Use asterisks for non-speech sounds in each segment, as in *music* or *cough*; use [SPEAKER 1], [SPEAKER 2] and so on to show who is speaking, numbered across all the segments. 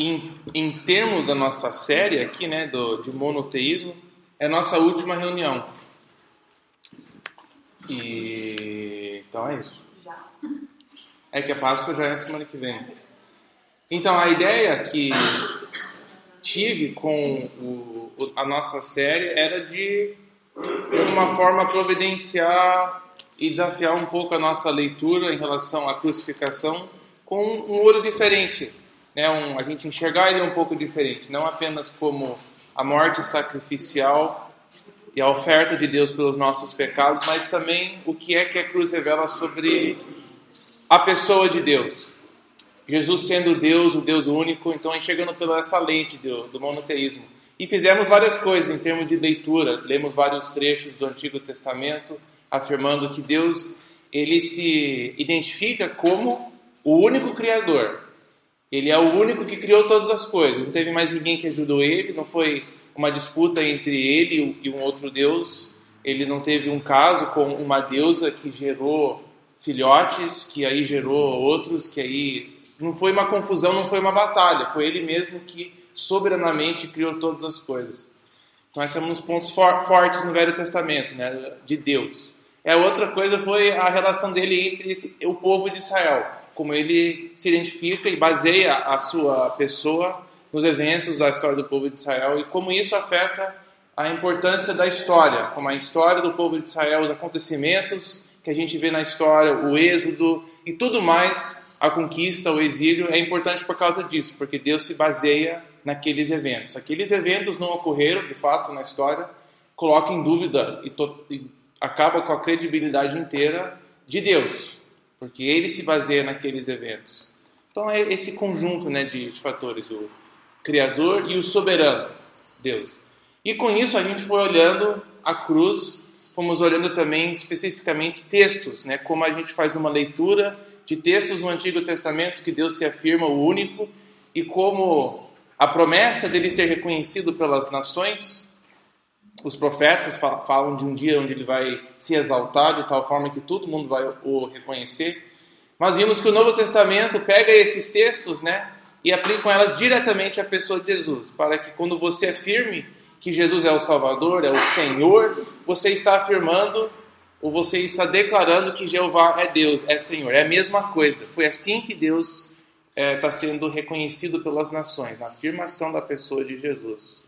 [SPEAKER 1] em, em termos da nossa série aqui, né, do, de monoteísmo, é a nossa última reunião. E então é isso. É que a Páscoa já é semana que vem. Então a ideia que tive com o, a nossa série era de, de alguma forma, providenciar e desafiar um pouco a nossa leitura em relação à crucificação com um olho diferente, né? Um, a gente enxergar ele um pouco diferente, não apenas como a morte sacrificial e a oferta de Deus pelos nossos pecados, mas também o que é que a cruz revela sobre a pessoa de Deus. Jesus sendo Deus, o Deus único, então enxergando pela essa lente do, do monoteísmo. E fizemos várias coisas em termos de leitura, lemos vários trechos do Antigo Testamento, afirmando que Deus ele se identifica como o único Criador. Ele é o único que criou todas as coisas. Não teve mais ninguém que ajudou ele, não foi uma disputa entre ele e um outro Deus. Ele não teve um caso com uma deusa que gerou filhotes, que aí gerou outros, que aí não foi uma confusão, não foi uma batalha, foi ele mesmo que soberanamente criou todas as coisas. Então, esses são os pontos for fortes no Velho Testamento, né, de Deus. A outra coisa foi a relação dele entre esse, o povo de Israel, como ele se identifica e baseia a sua pessoa nos eventos da história do povo de Israel e como isso afeta a importância da história, como a história do povo de Israel, os acontecimentos que a gente vê na história, o êxodo e tudo mais, a conquista, o exílio, é importante por causa disso, porque Deus se baseia naqueles eventos. Aqueles eventos não ocorreram, de fato, na história, coloca em dúvida e, e acaba com a credibilidade inteira de Deus, porque ele se baseia naqueles eventos. Então é esse conjunto né, de, de fatores, o Criador e o Soberano, Deus. E com isso a gente foi olhando a cruz, fomos olhando também especificamente textos, né, como a gente faz uma leitura de textos no Antigo Testamento que Deus se afirma o único e como a promessa dele ser reconhecido pelas nações os profetas falam de um dia onde ele vai se exaltar de tal forma que todo mundo vai o reconhecer. Mas vimos que o Novo Testamento pega esses textos, né, e aplica elas diretamente à pessoa de Jesus, para que quando você afirme que Jesus é o Salvador, é o Senhor, você está afirmando ou você está declarando que Jeová é Deus, é Senhor. É a mesma coisa. Foi assim que Deus está é, sendo reconhecido pelas nações, na afirmação da pessoa de Jesus.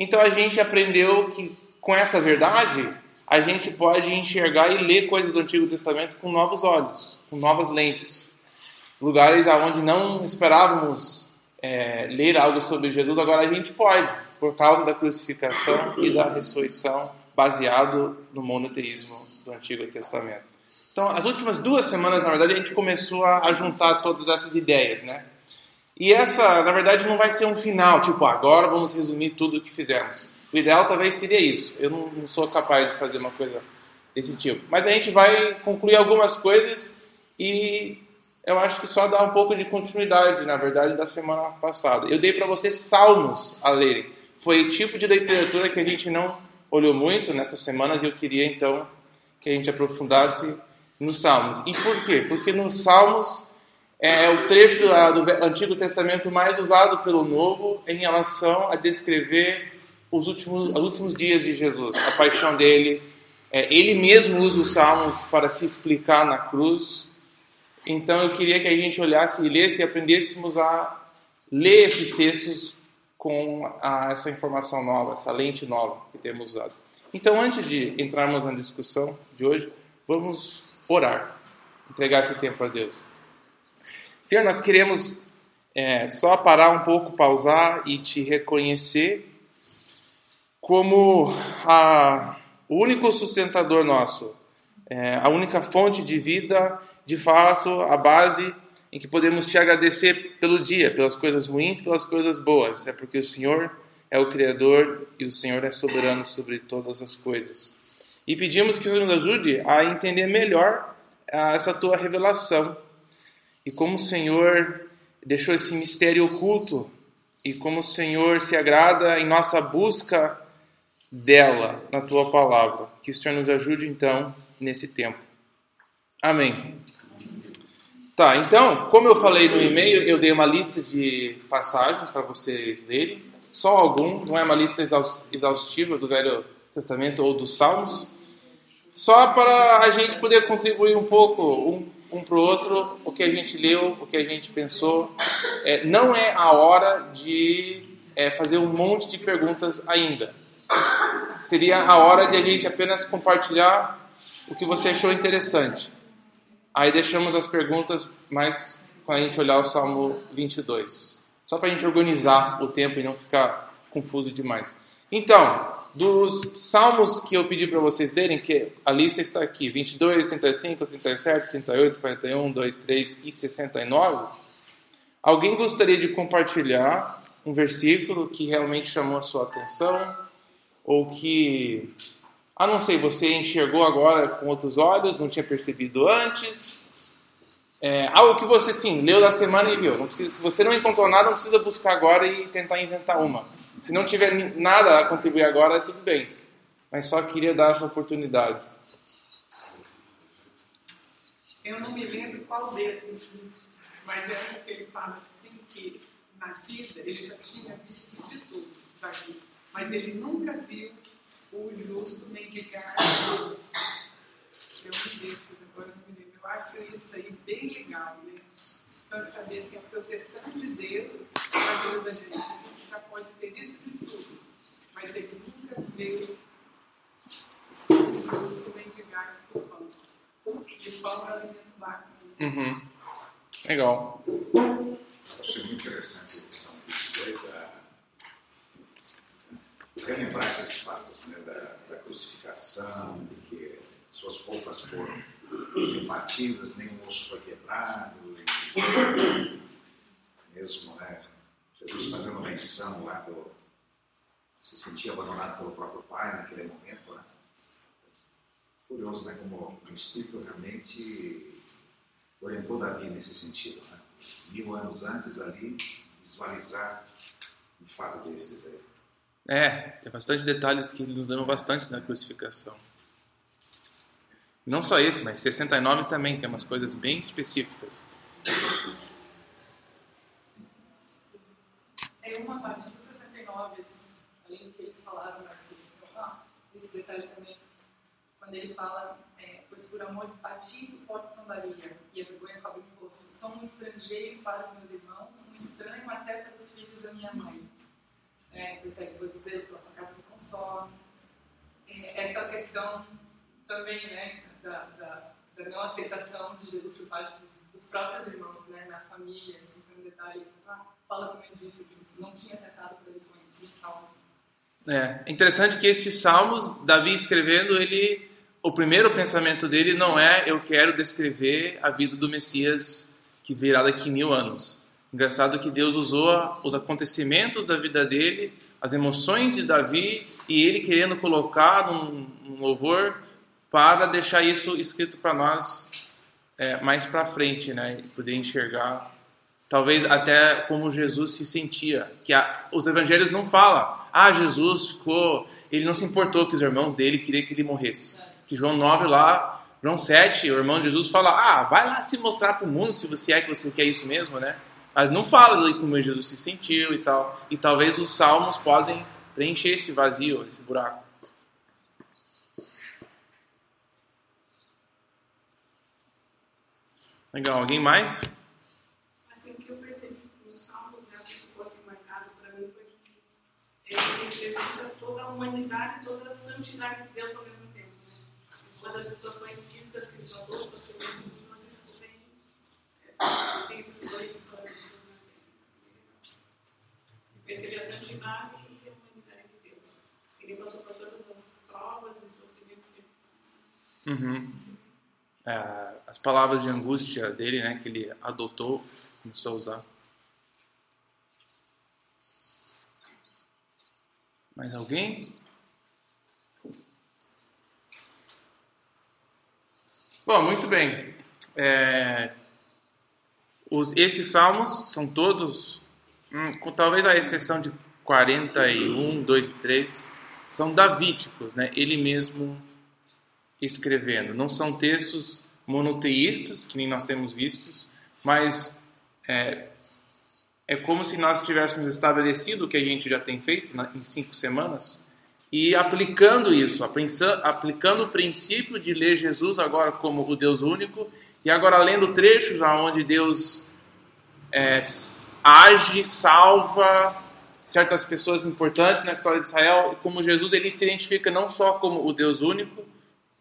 [SPEAKER 1] Então a gente aprendeu que com essa verdade a gente pode enxergar e ler coisas do Antigo Testamento com novos olhos, com novas lentes. Lugares aonde não esperávamos é, ler algo sobre Jesus, agora a gente pode, por causa da crucificação e da ressurreição, baseado no monoteísmo do Antigo Testamento. Então, as últimas duas semanas, na verdade, a gente começou a juntar todas essas ideias, né? E essa, na verdade, não vai ser um final, tipo, agora vamos resumir tudo o que fizemos. O ideal talvez seria isso. Eu não, não sou capaz de fazer uma coisa desse tipo. Mas a gente vai concluir algumas coisas e eu acho que só dá um pouco de continuidade, na verdade, da semana passada. Eu dei para vocês salmos a lerem. Foi o tipo de literatura que a gente não olhou muito nessas semanas e eu queria então que a gente aprofundasse nos salmos. E por quê? Porque nos salmos é o trecho do Antigo Testamento mais usado pelo Novo em relação a descrever os últimos, os últimos dias de Jesus, a paixão dele. É, ele mesmo usa os salmos para se explicar na cruz. Então eu queria que a gente olhasse e lesse e aprendêssemos a ler esses textos com a, essa informação nova, essa lente nova que temos usado. Então, antes de entrarmos na discussão de hoje, vamos orar, entregar esse tempo a Deus. Senhor, nós queremos é, só parar um pouco, pausar e te reconhecer como a, o único sustentador nosso, é, a única fonte de vida, de fato, a base em que podemos te agradecer pelo dia, pelas coisas ruins, pelas coisas boas. É porque o Senhor é o Criador e o Senhor é soberano sobre todas as coisas. E pedimos que o Senhor nos ajude a entender melhor essa tua revelação e como o Senhor deixou esse mistério oculto e como o Senhor se agrada em nossa busca dela na tua palavra. Que o Senhor nos ajude então nesse tempo. Amém. Tá, então, como eu falei no e-mail, eu dei uma lista de passagens para vocês lerem. Só algum, não é uma lista exaustiva do Velho Testamento ou dos Salmos. Só para a gente poder contribuir um pouco, um, um para o outro, o que a gente leu, o que a gente pensou. É, não é a hora de é, fazer um monte de perguntas ainda. Seria a hora de a gente apenas compartilhar o que você achou interessante. Aí deixamos as perguntas mais quando a gente olhar o Salmo 22. Só para a gente organizar o tempo e não ficar confuso demais. Então, dos salmos que eu pedi para vocês lerem, que a lista está aqui: 22, 35, 37, 38, 41, 2, 3 e 69. Alguém gostaria de compartilhar um versículo que realmente chamou a sua atenção? Ou que ah, não sei, você enxergou agora com outros olhos, não tinha percebido antes. É, algo que você sim leu da semana e viu. Não precisa, se você não encontrou nada, não precisa buscar agora e tentar inventar uma. Se não tiver nada a contribuir agora, tudo bem. Mas só queria dar essa oportunidade.
[SPEAKER 2] Eu não me lembro qual desses, mas é porque ele fala assim que na vida ele já tinha visto de tudo mas ele nunca viu o justo mendigar. Eu um desses, agora não me lembro. Eu acho isso aí bem legal, né? Para saber assim, a proteção de Deus na vida da gente. A gente já pode ter isso de tudo, mas ele nunca veio justo mendigar por pão. E pão é alimento básico.
[SPEAKER 1] Uhum. Legal.
[SPEAKER 3] Achei muito interessante a edição 22, a relembrar esses fatos né, da, da, crucificação, de que suas roupas foram batidas, nenhum osso foi quebrado, e, mesmo né, Jesus fazendo menção lá do. se sentia abandonado pelo próprio Pai naquele momento. Né? Curioso, né, como o Espírito realmente orientou Davi nesse sentido. Né? Mil anos antes ali, visualizar um fato desses aí.
[SPEAKER 1] É, tem bastante detalhes que nos lembram bastante na crucificação. Não só esse, mas 69 também tem umas coisas bem específicas.
[SPEAKER 2] É uma parte do 69, assim, além do que eles falaram, mas ah, esse detalhe também, quando ele fala, é, pois por amor a ti suporto zombaria e a vergonha cobre o rosto. Sou um estrangeiro para os meus irmãos, um estranho até para os filhos da minha mãe né, persegue depois o zelo pela tua casa me consome. É, essa questão também né, da, da, da, não aceitação de Jesus por parte dos, próprios irmãos, né, na família, assim,
[SPEAKER 1] É interessante que esses salmos, Davi escrevendo, ele, o primeiro pensamento dele não é eu quero descrever a vida do Messias que virá daqui mil anos. Engraçado que Deus usou os acontecimentos da vida dele, as emoções de Davi e ele querendo colocar num, num louvor para deixar isso escrito para nós é, mais para frente, né? Poder enxergar, talvez até como Jesus se sentia. Que a, os evangelhos não falam, ah, Jesus ficou, ele não se importou que os irmãos dele queriam que ele morresse. Que João 9 lá, João 7, o irmão de Jesus fala, ah, vai lá se mostrar para o mundo se você é que você quer isso mesmo, né? Mas não fala ali como Jesus se sentiu e tal. E talvez os salmos podem preencher esse vazio, esse buraco. Legal, alguém mais?
[SPEAKER 2] Assim, o que eu percebi nos salmos, né, o que ficou assim marcado para mim foi que ele representa toda a humanidade, toda a santidade de Deus ao mesmo tempo. Uma das situações físicas que ele falou, você vê, ficou bem. É, tem esses dois perceber a santidade e a humanidade de Deus. Ele passou por todas as provas e sofrimentos que
[SPEAKER 1] uhum. é, As palavras de angústia dele, né, que ele adotou, começou a usar. Mais alguém? Bom, muito bem. É, os, esses salmos são todos Hum, com talvez a exceção de 41, 2 e 3, são davíticos, né? ele mesmo escrevendo. Não são textos monoteístas, que nem nós temos vistos, mas é, é como se nós tivéssemos estabelecido o que a gente já tem feito na, em cinco semanas e aplicando isso, aplicando o princípio de ler Jesus agora como o Deus único e agora lendo trechos aonde Deus é, age, salva certas pessoas importantes na história de Israel, como Jesus ele se identifica não só como o Deus único,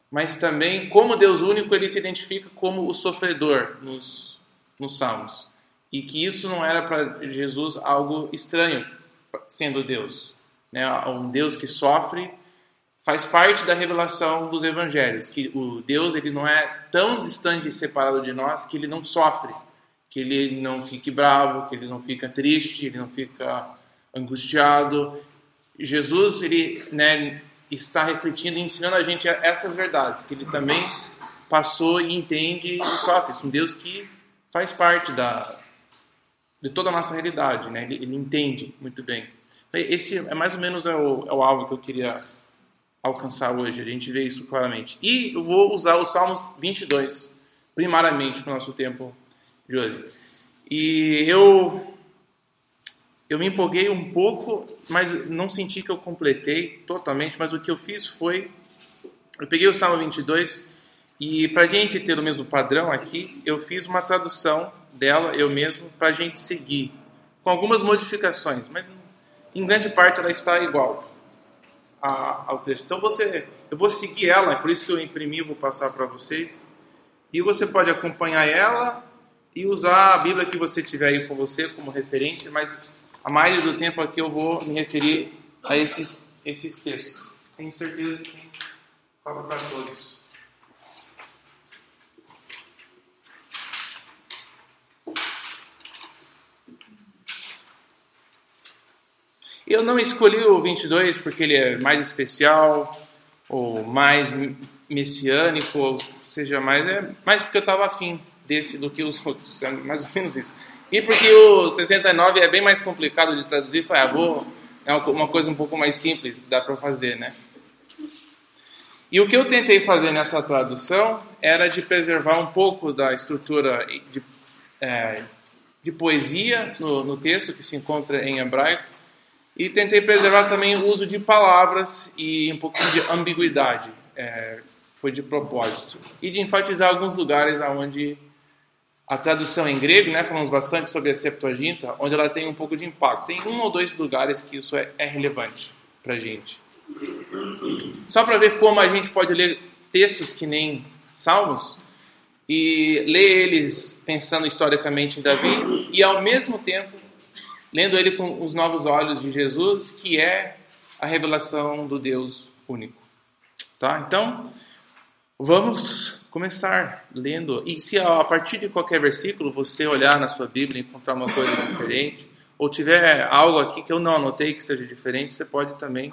[SPEAKER 1] mas também como Deus único ele se identifica como o sofredor nos, nos Salmos. E que isso não era para Jesus algo estranho, sendo Deus. Né? Um Deus que sofre faz parte da revelação dos evangelhos, que o Deus ele não é tão distante e separado de nós que ele não sofre, que ele não fique bravo, que ele não fica triste, ele não fica angustiado. Jesus ele né, está refletindo e ensinando a gente essas verdades, que ele também passou e entende e sofre. É um Deus que faz parte da, de toda a nossa realidade, né? ele, ele entende muito bem. Esse é mais ou menos é o, é o alvo que eu queria alcançar hoje, a gente vê isso claramente. E eu vou usar o Salmos 22, primariamente, para o nosso tempo de hoje. E eu, eu me empolguei um pouco, mas não senti que eu completei totalmente, mas o que eu fiz foi, eu peguei o Salmo 22 e para a gente ter o mesmo padrão aqui, eu fiz uma tradução dela, eu mesmo, para a gente seguir, com algumas modificações, mas em grande parte ela está igual ao texto. Então você, eu vou seguir ela, é por isso que eu imprimi, vou passar para vocês. E você pode acompanhar ela e usar a Bíblia que você tiver aí com você como referência, mas a maioria do tempo aqui eu vou me referir a esses, esses textos. Tenho certeza que tem para todos. Eu não escolhi o 22 porque ele é mais especial, ou mais messiânico, ou seja, mais, é mais porque eu estava afim desse do que os outros, é mais ou menos isso. E porque o 69 é bem mais complicado de traduzir, foi, ah, é uma coisa um pouco mais simples que dá para fazer, né? E o que eu tentei fazer nessa tradução era de preservar um pouco da estrutura de, é, de poesia no, no texto que se encontra em hebraico, e tentei preservar também o uso de palavras e um pouquinho de ambiguidade. É, foi de propósito. E de enfatizar alguns lugares onde a tradução em grego, né, falamos bastante sobre a Septuaginta, onde ela tem um pouco de impacto. Tem um ou dois lugares que isso é, é relevante para a gente. Só para ver como a gente pode ler textos que nem Salmos e ler eles pensando historicamente em Davi e ao mesmo tempo lendo ele com os novos olhos de Jesus, que é a revelação do Deus único. Tá? Então, vamos começar lendo. E se a partir de qualquer versículo você olhar na sua Bíblia e encontrar uma coisa diferente, ou tiver algo aqui que eu não anotei que seja diferente, você pode também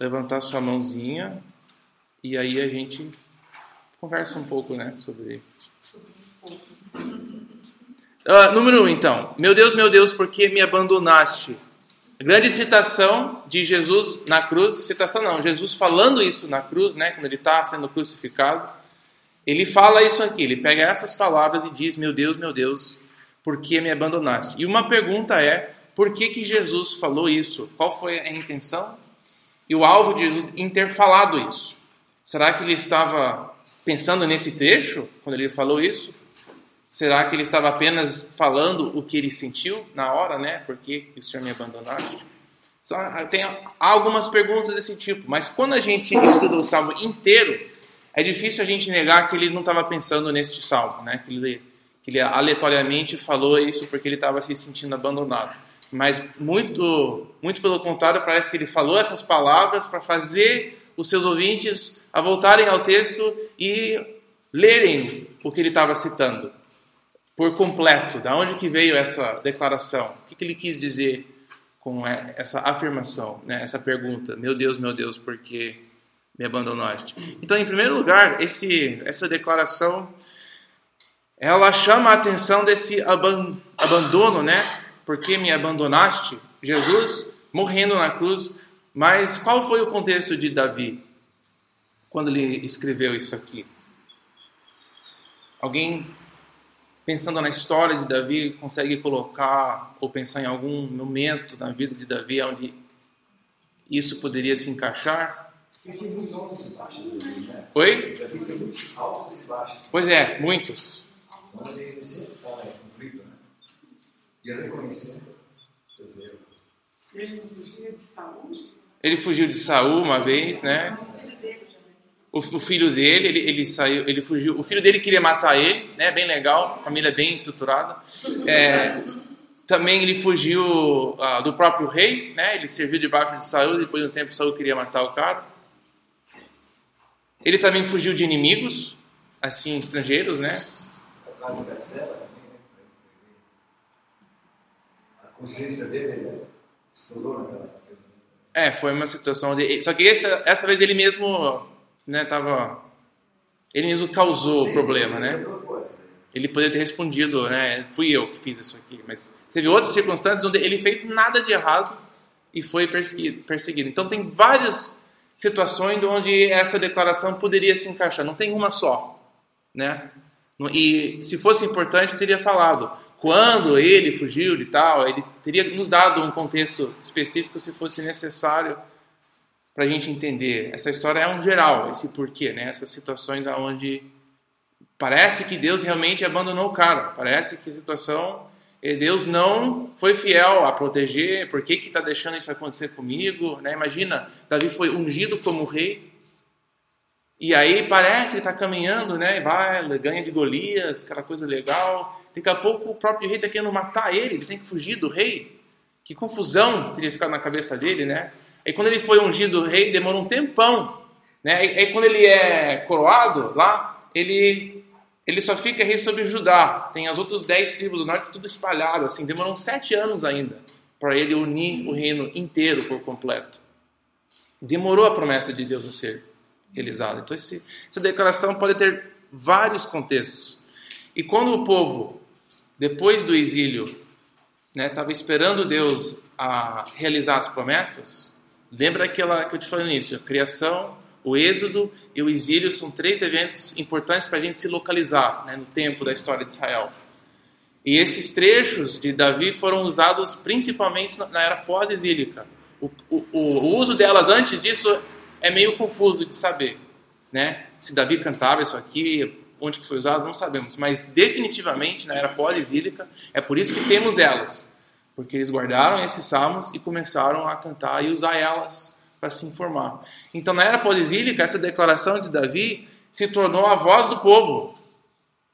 [SPEAKER 1] levantar sua mãozinha e aí a gente conversa um pouco, né, sobre Uh, número 1, um, então. Meu Deus, meu Deus, por que me abandonaste? Grande citação de Jesus na cruz. Citação não, Jesus falando isso na cruz, né, quando ele está sendo crucificado. Ele fala isso aqui, ele pega essas palavras e diz: Meu Deus, meu Deus, por que me abandonaste? E uma pergunta é: por que, que Jesus falou isso? Qual foi a intenção e o alvo de Jesus em ter falado isso? Será que ele estava pensando nesse trecho quando ele falou isso? Será que ele estava apenas falando o que ele sentiu na hora, né? Por que o Senhor me abandonaste? Tem algumas perguntas desse tipo, mas quando a gente estuda o salmo inteiro, é difícil a gente negar que ele não estava pensando neste salmo, né? Que ele, que ele aleatoriamente falou isso porque ele estava se sentindo abandonado. Mas muito, muito pelo contrário, parece que ele falou essas palavras para fazer os seus ouvintes a voltarem ao texto e lerem o que ele estava citando por completo. Da onde que veio essa declaração? O que, que ele quis dizer com essa afirmação, né? essa pergunta? Meu Deus, meu Deus, por que me abandonaste? Então, em primeiro lugar, esse, essa declaração ela chama a atenção desse aban abandono, né? Por que me abandonaste? Jesus morrendo na cruz. Mas qual foi o contexto de Davi quando ele escreveu isso aqui? Alguém pensando na história de Davi, consegue colocar ou pensar em algum momento na vida de Davi onde isso poderia se encaixar?
[SPEAKER 4] Tem muitos altos e baixos. Né?
[SPEAKER 1] Oi?
[SPEAKER 4] Davi tem muitos altos e baixos.
[SPEAKER 1] Pois é, muitos.
[SPEAKER 4] Né? E
[SPEAKER 2] saúde?
[SPEAKER 1] Ele fugiu de Saul uma vez, né? O, o filho dele, ele, ele, saiu, ele fugiu. O filho dele queria matar ele, né? Bem legal, família bem estruturada. É, também ele fugiu uh, do próprio rei, né? Ele serviu debaixo de Saul. Depois de um tempo, Saul queria matar o cara. Ele também fugiu de inimigos, assim, estrangeiros, né?
[SPEAKER 4] A consciência dele né? estourou naquela.
[SPEAKER 1] É, foi uma situação de. Só que essa, essa vez ele mesmo, né, tava. Ele mesmo causou o
[SPEAKER 4] Sim,
[SPEAKER 1] problema, né?
[SPEAKER 4] ele
[SPEAKER 1] poderia ter respondido, né? Fui eu que fiz isso aqui, mas teve outras circunstâncias onde ele fez nada de errado e foi perseguido. perseguido. Então tem várias situações onde essa declaração poderia se encaixar. Não tem uma só, né? E se fosse importante, eu teria falado quando ele fugiu de tal, ele teria nos dado um contexto específico se fosse necessário para a gente entender. Essa história é um geral, esse porquê, né? Essas situações aonde parece que Deus realmente abandonou o cara, parece que a situação eh, Deus não foi fiel a proteger, por que que está deixando isso acontecer comigo? Né? Imagina, Davi foi ungido como rei, e aí parece que está caminhando, né? vai, ganha de Golias, aquela coisa legal, daqui a pouco o próprio rei está querendo matar ele, ele tem que fugir do rei, que confusão teria ficado na cabeça dele, né? Aí quando ele foi ungido rei, demorou um tempão, né? Aí, quando ele é coroado lá, ele ele só fica rei sobre Judá. Tem as outras dez tribos do norte tudo espalhado, assim. Demorou sete anos ainda para ele unir o reino inteiro por completo. Demorou a promessa de Deus a ser realizada. Então esse, essa declaração pode ter vários contextos. E quando o povo, depois do exílio, estava né, esperando Deus a realizar as promessas, lembra daquela que eu te falei no início, a criação, o êxodo e o exílio são três eventos importantes para a gente se localizar né, no tempo da história de Israel. E esses trechos de Davi foram usados principalmente na era pós-exílica. O, o, o, uso delas antes disso é meio confuso de saber. Né? Se Davi cantava isso aqui, onde que foi usado, não sabemos. Mas definitivamente na era pós-exílica, é por isso que temos elas. Porque eles guardaram esses salmos e começaram a cantar e usar elas para se informar. Então, na era pós-exílica, essa declaração de Davi se tornou a voz do povo,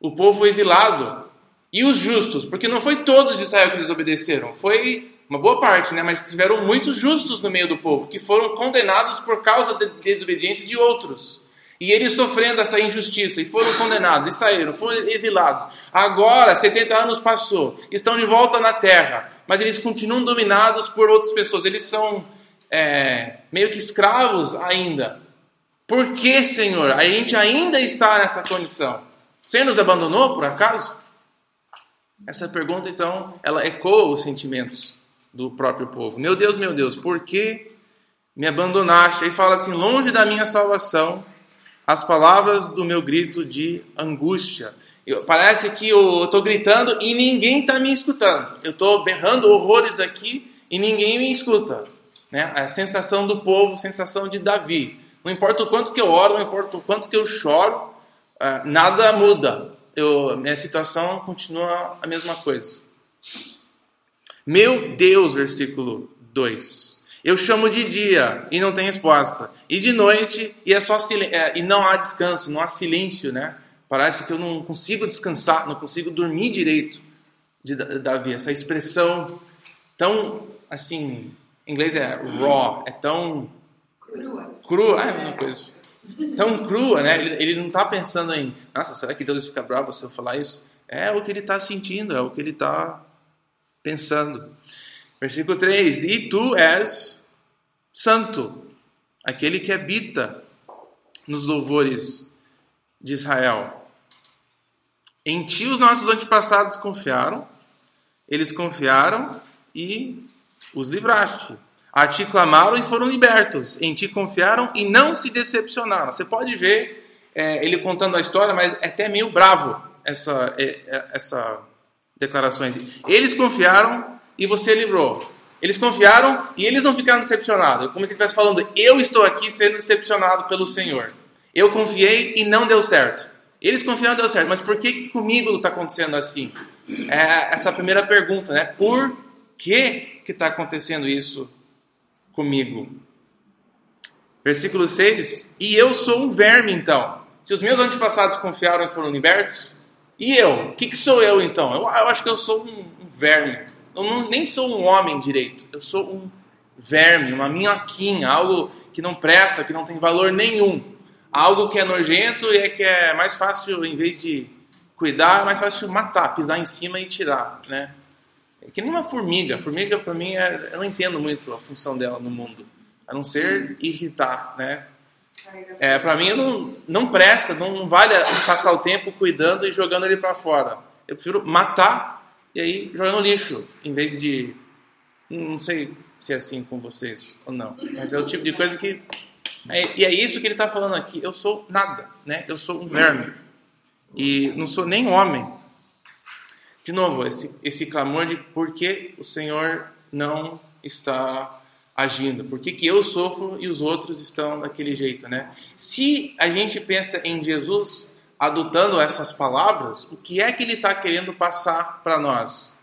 [SPEAKER 1] o povo exilado e os justos, porque não foi todos de Israel que desobedeceram, foi uma boa parte, né? mas tiveram muitos justos no meio do povo, que foram condenados por causa da desobediência de outros. E eles sofrendo essa injustiça, e foram condenados, e saíram, foram exilados. Agora, 70 anos passou, estão de volta na terra, mas eles continuam dominados por outras pessoas, eles são é, meio que escravos ainda. Por que, Senhor? A gente ainda está nessa condição. Você nos abandonou, por acaso? Essa pergunta, então, ela ecoa os sentimentos do próprio povo. Meu Deus, meu Deus, por que me abandonaste? Aí fala assim: longe da minha salvação, as palavras do meu grito de angústia. Eu, parece que eu estou gritando e ninguém está me escutando. Eu estou berrando horrores aqui e ninguém me escuta. Né? A sensação do povo, sensação de Davi. Não importa o quanto que eu oro, não importa o quanto que eu choro, uh, nada muda. Eu, minha situação continua a mesma coisa. Meu Deus, versículo 2. Eu chamo de dia e não tem resposta, e de noite e é só é, e não há descanso, não há silêncio, né? Parece que eu não consigo descansar, não consigo dormir direito de Davi. Essa expressão tão assim em inglês é raw, é tão
[SPEAKER 2] crua.
[SPEAKER 1] Crua, é a mesma coisa. Tão crua, né? Ele, ele não está pensando em, nossa, será que Deus fica bravo se eu falar isso? É o que ele está sentindo, é o que ele está pensando. Versículo 3: E tu és santo, aquele que habita nos louvores de Israel. Em ti os nossos antepassados confiaram, eles confiaram e os livraste. A ti clamaram e foram libertos. Em ti confiaram e não se decepcionaram. Você pode ver é, ele contando a história, mas é até meio bravo. essa, é, é, essa declarações. Eles confiaram e você livrou. Eles confiaram e eles não ficaram decepcionados. Como se ele estivesse falando, eu estou aqui sendo decepcionado pelo Senhor. Eu confiei e não deu certo. Eles confiaram deu certo, mas por que, que comigo está acontecendo assim? É essa primeira pergunta, né? Por que está acontecendo isso comigo? Versículo 6: E eu sou um verme, então. Se os meus antepassados confiaram e foram libertos, e eu? O que, que sou eu, então? Eu, eu acho que eu sou um, um verme. Eu não, nem sou um homem direito. Eu sou um verme, uma minhoquinha, algo que não presta, que não tem valor nenhum. Algo que é nojento e é que é mais fácil, em vez de cuidar, é mais fácil matar, pisar em cima e tirar, né? É que nem uma formiga. Formiga, para mim, é, eu não entendo muito a função dela no mundo a não ser irritar, né? É, para mim não, não presta, não vale passar o tempo cuidando e jogando ele para fora. Eu prefiro matar e aí jogar no lixo, em vez de. Não sei se é assim com vocês ou não, mas é o tipo de coisa que. É, e é isso que ele está falando aqui. Eu sou nada, né? Eu sou um verme. E não sou nem homem. De novo, esse, esse clamor de por que o Senhor não está agindo? Por que, que eu sofro e os outros estão daquele jeito, né? Se a gente pensa em Jesus adotando essas palavras, o que é que ele está querendo passar para nós,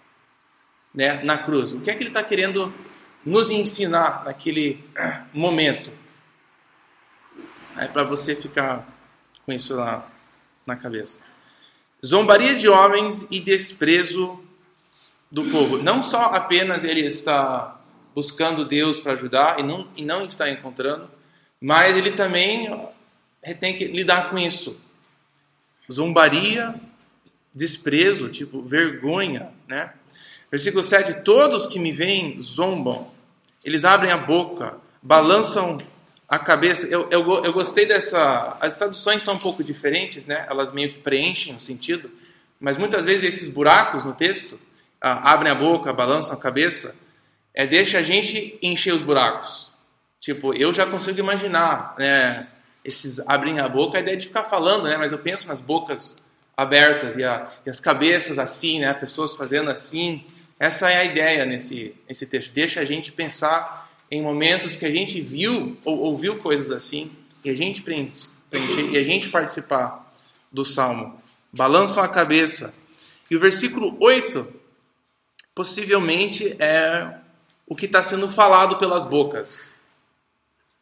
[SPEAKER 1] né, na cruz? O que é que ele está querendo nos ensinar naquele momento? É para você ficar com isso lá na cabeça. Zombaria de homens e desprezo do povo. Não só apenas ele está buscando Deus para ajudar e não, e não está encontrando, mas ele também tem que lidar com isso. Zombaria, desprezo, tipo vergonha, né? Versículo 7: Todos que me veem zombam, eles abrem a boca, balançam a cabeça. Eu, eu, eu gostei dessa. As traduções são um pouco diferentes, né? Elas meio que preenchem o sentido, mas muitas vezes esses buracos no texto ah, abrem a boca, balançam a cabeça é deixa a gente encher os buracos. Tipo, eu já consigo imaginar, né? Esses abrem a boca, a ideia de ficar falando, né? Mas eu penso nas bocas abertas e, a, e as cabeças assim, né? Pessoas fazendo assim. Essa é a ideia nesse, nesse texto. Deixa a gente pensar em momentos que a gente viu ou ouviu coisas assim e a gente preencher e a gente participar do salmo. Balançam a cabeça. E o versículo 8 possivelmente é o que está sendo falado pelas bocas.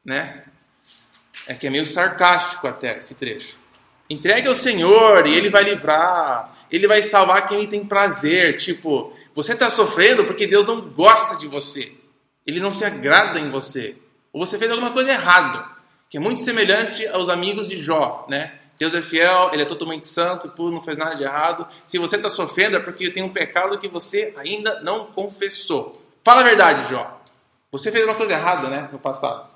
[SPEAKER 1] Né? É que é meio sarcástico até esse trecho. Entregue ao Senhor e Ele vai livrar, Ele vai salvar quem tem prazer. Tipo, você está sofrendo porque Deus não gosta de você, Ele não se agrada em você, ou você fez alguma coisa errada, que é muito semelhante aos amigos de Jó, né? Deus é fiel, Ele é totalmente santo, e não fez nada de errado. Se você está sofrendo é porque tem um pecado que você ainda não confessou. Fala a verdade, Jó. Você fez uma coisa errada, né, no passado.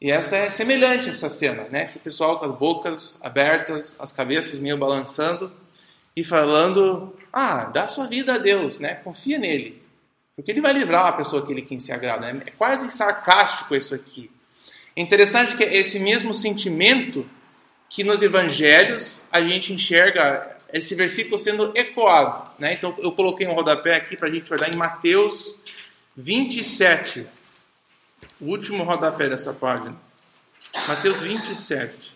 [SPEAKER 1] E essa é semelhante essa cena, né? Esse pessoal com as bocas abertas, as cabeças meio balançando e falando: "Ah, dá sua vida a Deus, né? Confia nele, porque ele vai livrar a pessoa que ele quem se agrada". É quase sarcástico isso aqui. É interessante que é esse mesmo sentimento que nos evangelhos a gente enxerga esse versículo sendo ecoado. Né? Então eu coloquei um rodapé aqui para a gente olhar em Mateus 27. O último rodapé dessa página. Mateus 27.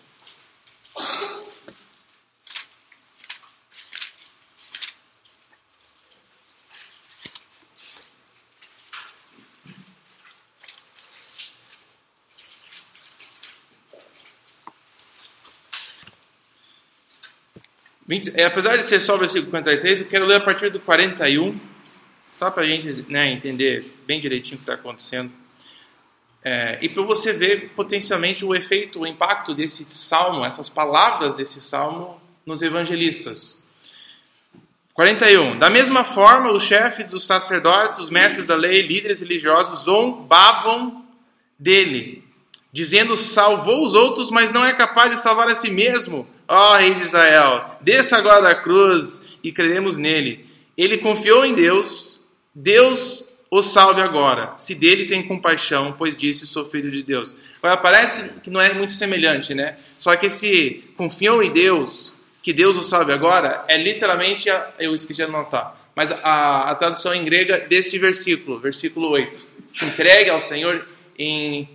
[SPEAKER 1] É, apesar de ser só o versículo 53, eu quero ler a partir do 41 só para a gente né, entender bem direitinho o que está acontecendo. É, e para você ver potencialmente o efeito, o impacto desse salmo, essas palavras desse salmo nos evangelistas. 41. Da mesma forma, os chefes dos sacerdotes, os mestres da lei, líderes religiosos zombavam dele, dizendo: salvou os outros, mas não é capaz de salvar a si mesmo. Ó oh, rei de Israel, desça agora da cruz e creremos nele. Ele confiou em Deus Deus o salve agora, se dele tem compaixão, pois disse sou filho de Deus. Agora parece que não é muito semelhante, né? Só que esse confiam em Deus que Deus o salve agora é literalmente, a, eu esqueci de anotar, mas a, a tradução em grega deste versículo, versículo 8. Se entregue ao Senhor, em,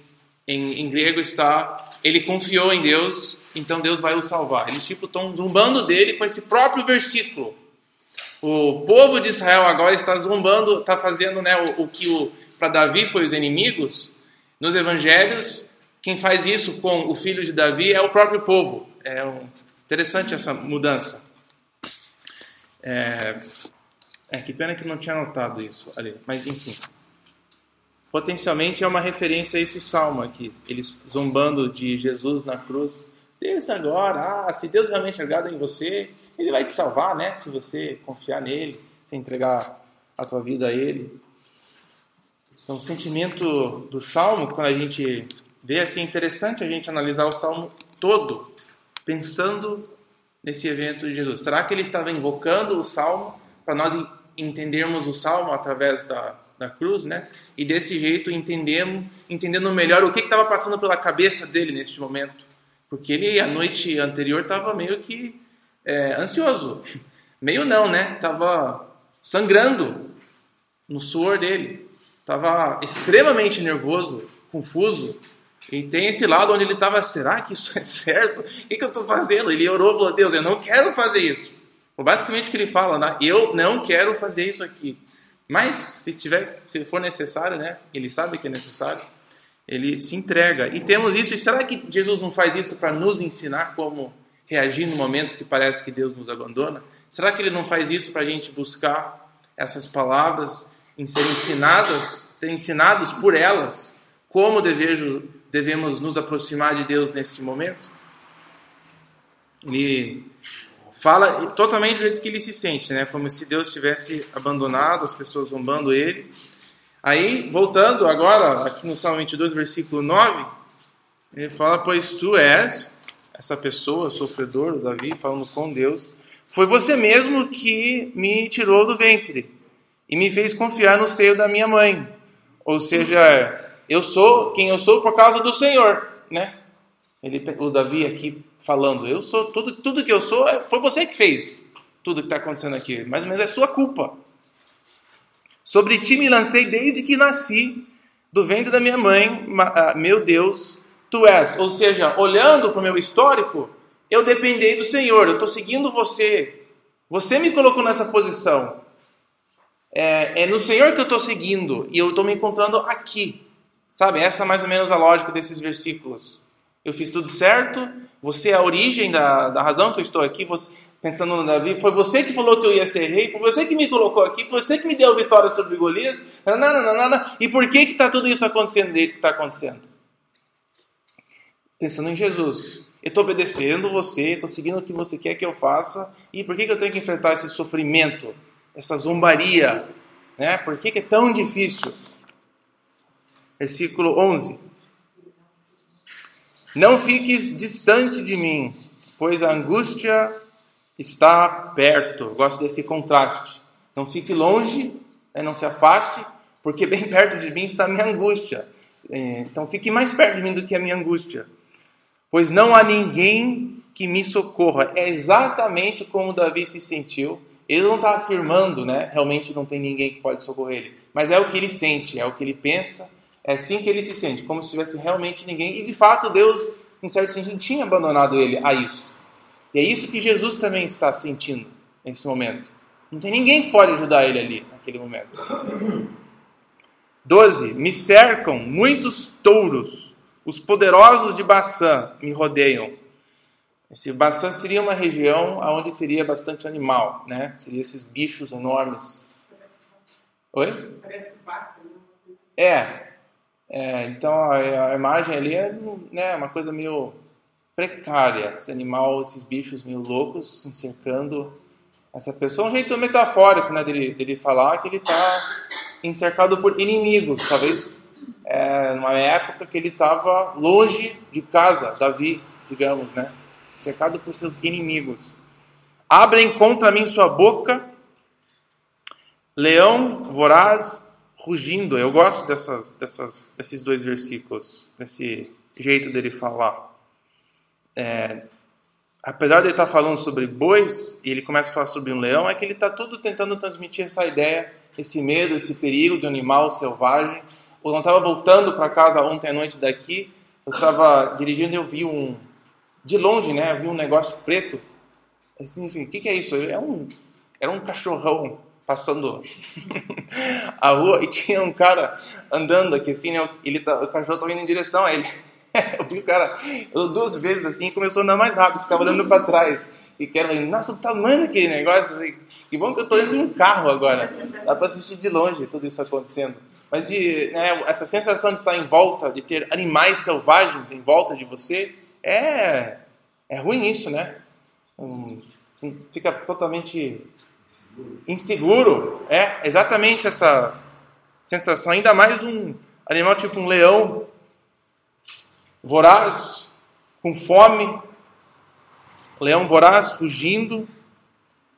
[SPEAKER 1] em, em grego está, ele confiou em Deus, então Deus vai o salvar. Eles tipo estão zombando dele com esse próprio versículo. O povo de Israel agora está zombando, está fazendo né, o, o que para Davi foi os inimigos. Nos evangelhos, quem faz isso com o filho de Davi é o próprio povo. É um, interessante essa mudança. É, é, que pena que não tinha notado isso ali, mas enfim. Potencialmente é uma referência a esse salmo aqui, eles zombando de Jesus na cruz. Desça agora, ah, se Deus realmente é em você, Ele vai te salvar, né? Se você confiar nele, se entregar a tua vida a Ele. Então, o sentimento do salmo, quando a gente vê assim, é interessante a gente analisar o salmo todo, pensando nesse evento de Jesus. Será que ele estava invocando o salmo para nós entendermos o salmo através da, da cruz, né? E desse jeito entendemos, entendendo melhor o que estava passando pela cabeça dele neste momento, porque ele a noite anterior estava meio que é, ansioso, meio não, né? Estava sangrando no suor dele, estava extremamente nervoso, confuso, e tem esse lado onde ele estava, será que isso é certo? O que, que eu estou fazendo? Ele orou e falou, Deus, eu não quero fazer isso. Basicamente o que ele fala, né? eu não quero fazer isso aqui. Mas, se, tiver, se for necessário, né? ele sabe que é necessário, ele se entrega. E temos isso, e será que Jesus não faz isso para nos ensinar como reagir no momento que parece que Deus nos abandona? Será que ele não faz isso para a gente buscar essas palavras em ser ensinadas, ser ensinados por elas, como devejo, devemos nos aproximar de Deus neste momento? Ele fala totalmente do jeito que ele se sente, né? Como se Deus tivesse abandonado, as pessoas zombando ele. Aí, voltando agora, aqui no Salmo 22, versículo 9, ele fala: Pois tu és essa pessoa, sofredor, Davi, falando com Deus, foi você mesmo que me tirou do ventre e me fez confiar no seio da minha mãe. Ou seja, eu sou quem eu sou por causa do Senhor, né? Ele, o Davi aqui falando, eu sou tudo, tudo que eu sou, é, foi você que fez tudo que está acontecendo aqui, ou menos é sua culpa. Sobre ti me lancei desde que nasci, do ventre da minha mãe, ah, meu Deus, tu és. Ou seja, olhando para o meu histórico, eu dependei do Senhor, eu estou seguindo você. Você me colocou nessa posição. É, é no Senhor que eu estou seguindo e eu estou me encontrando aqui. Sabe, essa é mais ou menos a lógica desses versículos. Eu fiz tudo certo, você é a origem da, da razão que eu estou aqui, você, pensando no Davi, foi você que falou que eu ia ser rei, foi você que me colocou aqui, foi você que me deu vitória sobre Golias, nananana, e por que está tudo isso acontecendo do jeito que está acontecendo? Pensando em Jesus. Eu estou obedecendo você, estou seguindo o que você quer que eu faça, e por que, que eu tenho que enfrentar esse sofrimento, essa zombaria? Né? Por que, que é tão difícil? Versículo 11. Não fiques distante de mim, pois a angústia está perto. Eu gosto desse contraste. Não fique longe, né, não se afaste, porque *laughs* bem perto de mim está a minha angústia. É, então fique mais perto de mim do que a minha angústia. Pois não há ninguém que me socorra. É exatamente como Davi se sentiu. Ele não está afirmando, né? Realmente não tem ninguém que pode socorrer ele. Mas é o que ele sente, é o que ele pensa, é assim que ele se sente, como se tivesse realmente ninguém. E de fato, Deus, em certo sentido, tinha abandonado ele a isso. E é isso que Jesus também está sentindo nesse momento. Não tem ninguém que pode ajudar ele ali, naquele momento. 12. Me cercam muitos touros, os poderosos de Baçã me rodeiam. Esse Baçã seria uma região onde teria bastante animal, né? Seria esses bichos enormes. Oi?
[SPEAKER 2] Parece vaca.
[SPEAKER 1] É, é, então a, a, imagem ali é né, uma coisa meio precária. Esse animal, esses bichos meio loucos encercando essa pessoa. Um jeito metafórico né, dele, dele falar que ele está encercado por inimigos. Talvez é, numa época que ele estava longe de casa, Davi, digamos, né? Cercado por seus inimigos. Abrem contra mim sua boca, leão voraz rugindo. Eu gosto dessas, dessas, desses dois versículos, desse jeito dele falar. É, apesar de ele estar falando sobre bois, e ele começa a falar sobre um leão, é que ele está tudo tentando transmitir essa ideia, esse medo, esse perigo de um animal selvagem. Eu estava voltando para casa ontem à noite daqui, eu estava dirigindo e eu vi um, de longe, né, eu vi um negócio preto. Assim, o que, que é isso? É um, era um cachorrão passando *laughs* a rua e tinha um cara andando aqui assim, né, ele tá, o cachorro estava indo em direção a ele. *laughs* o cara duas vezes assim, começou a andar mais rápido, ficava olhando para trás. E quero nossa, o tamanho daquele negócio. Que bom que eu estou indo em um carro agora. Dá para assistir de longe tudo isso acontecendo. Mas de, né, essa sensação de estar em volta, de ter animais selvagens em volta de você, é, é ruim isso, né? Hum, assim, fica totalmente inseguro. É exatamente essa sensação. Ainda mais um animal tipo um leão voraz, com fome, leão voraz fugindo,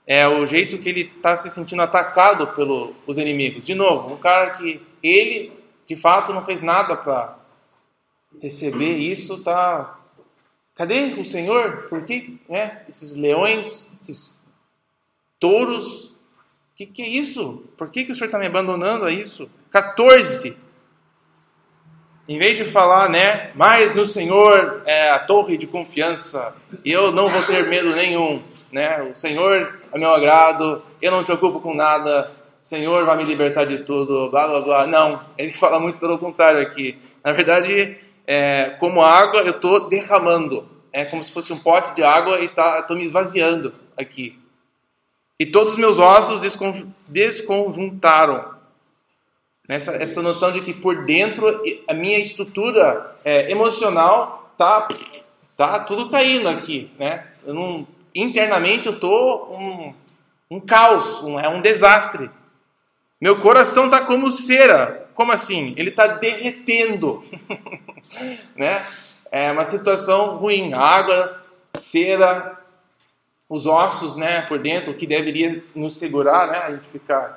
[SPEAKER 1] é o jeito que ele está se sentindo atacado pelos inimigos. De novo, um cara que ele, de fato, não fez nada para receber isso, tá? Cadê o Senhor? Por que, né? Esses leões, esses touros, o que, que é isso? Por que, que o Senhor está me abandonando a isso? 14 em vez de falar, né, mas no Senhor é a torre de confiança, e eu não vou ter medo nenhum, né, o Senhor é meu agrado, eu não me preocupo com nada, o Senhor vai me libertar de tudo, blá blá blá. Não, ele *laughs* fala muito pelo contrário aqui. Na verdade, é, como água, eu estou derramando, é como se fosse um pote de água e tá, estou me esvaziando aqui. E todos os meus ossos desconjuntaram essa, essa noção de que por dentro a minha estrutura é, emocional tá, tá tudo caindo aqui, né? Eu não, internamente eu tô um, um caos, um, é um desastre. Meu coração tá como cera. Como assim? Ele está derretendo, *laughs* né? É uma situação ruim. água, cera, os ossos, né, por dentro, o que deveria nos segurar, né? A gente fica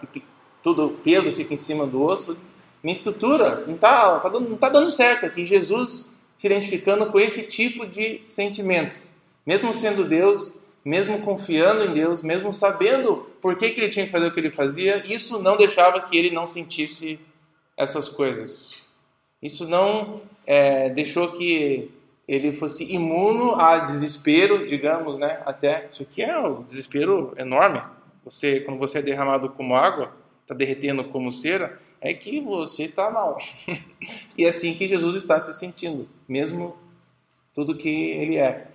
[SPEAKER 1] tudo o peso fica em cima do osso. Minha estrutura não está tá dando, tá dando certo aqui. Jesus se identificando com esse tipo de sentimento. Mesmo sendo Deus, mesmo confiando em Deus, mesmo sabendo por que, que ele tinha que fazer o que ele fazia, isso não deixava que ele não sentisse essas coisas. Isso não é, deixou que ele fosse imuno a desespero, digamos, né? Até isso aqui é um desespero enorme. Você, quando você é derramado como água, está derretendo como cera, é que você está mal. *laughs* e é assim que Jesus está se sentindo, mesmo tudo que ele é.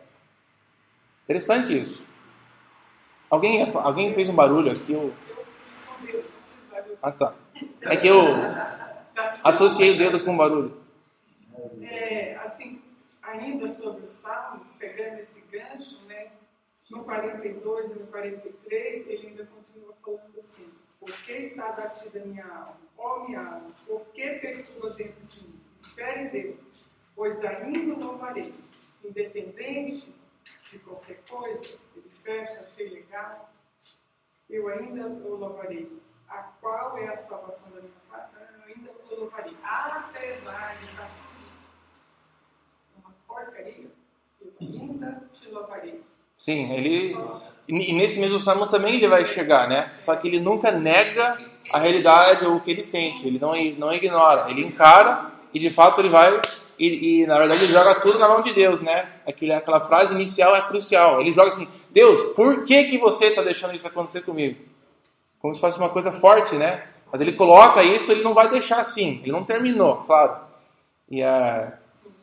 [SPEAKER 1] Interessante isso. Alguém, alguém fez um barulho aqui? Eu... Ah, tá. É que eu associei o dedo com barulho.
[SPEAKER 2] É, assim, ainda sobre os salmos, pegando esse gancho, né? No 42 e no 43, ele ainda continua falando assim por que está abatida a minha alma? Ó oh, minha alma, por que perturbas dentro de mim? Espere em Deus, pois ainda louvarei. Independente de qualquer coisa, ele fecha, achei legal, eu ainda o louvarei. A qual é a salvação da minha face? Eu ainda o louvarei. Apesar de estar uma porcaria, eu ainda te louvarei.
[SPEAKER 1] Sim, ele e nesse mesmo salmo também ele vai chegar, né? Só que ele nunca nega a realidade ou o que ele sente, ele não, não ignora, ele encara e de fato ele vai e, e, na verdade ele joga tudo na mão de Deus, né? Aquele, aquela frase inicial é crucial. Ele joga assim: Deus, por que que você está deixando isso acontecer comigo? Como se fosse uma coisa forte, né? Mas ele coloca isso, ele não vai deixar assim. Ele não terminou, claro. E uh,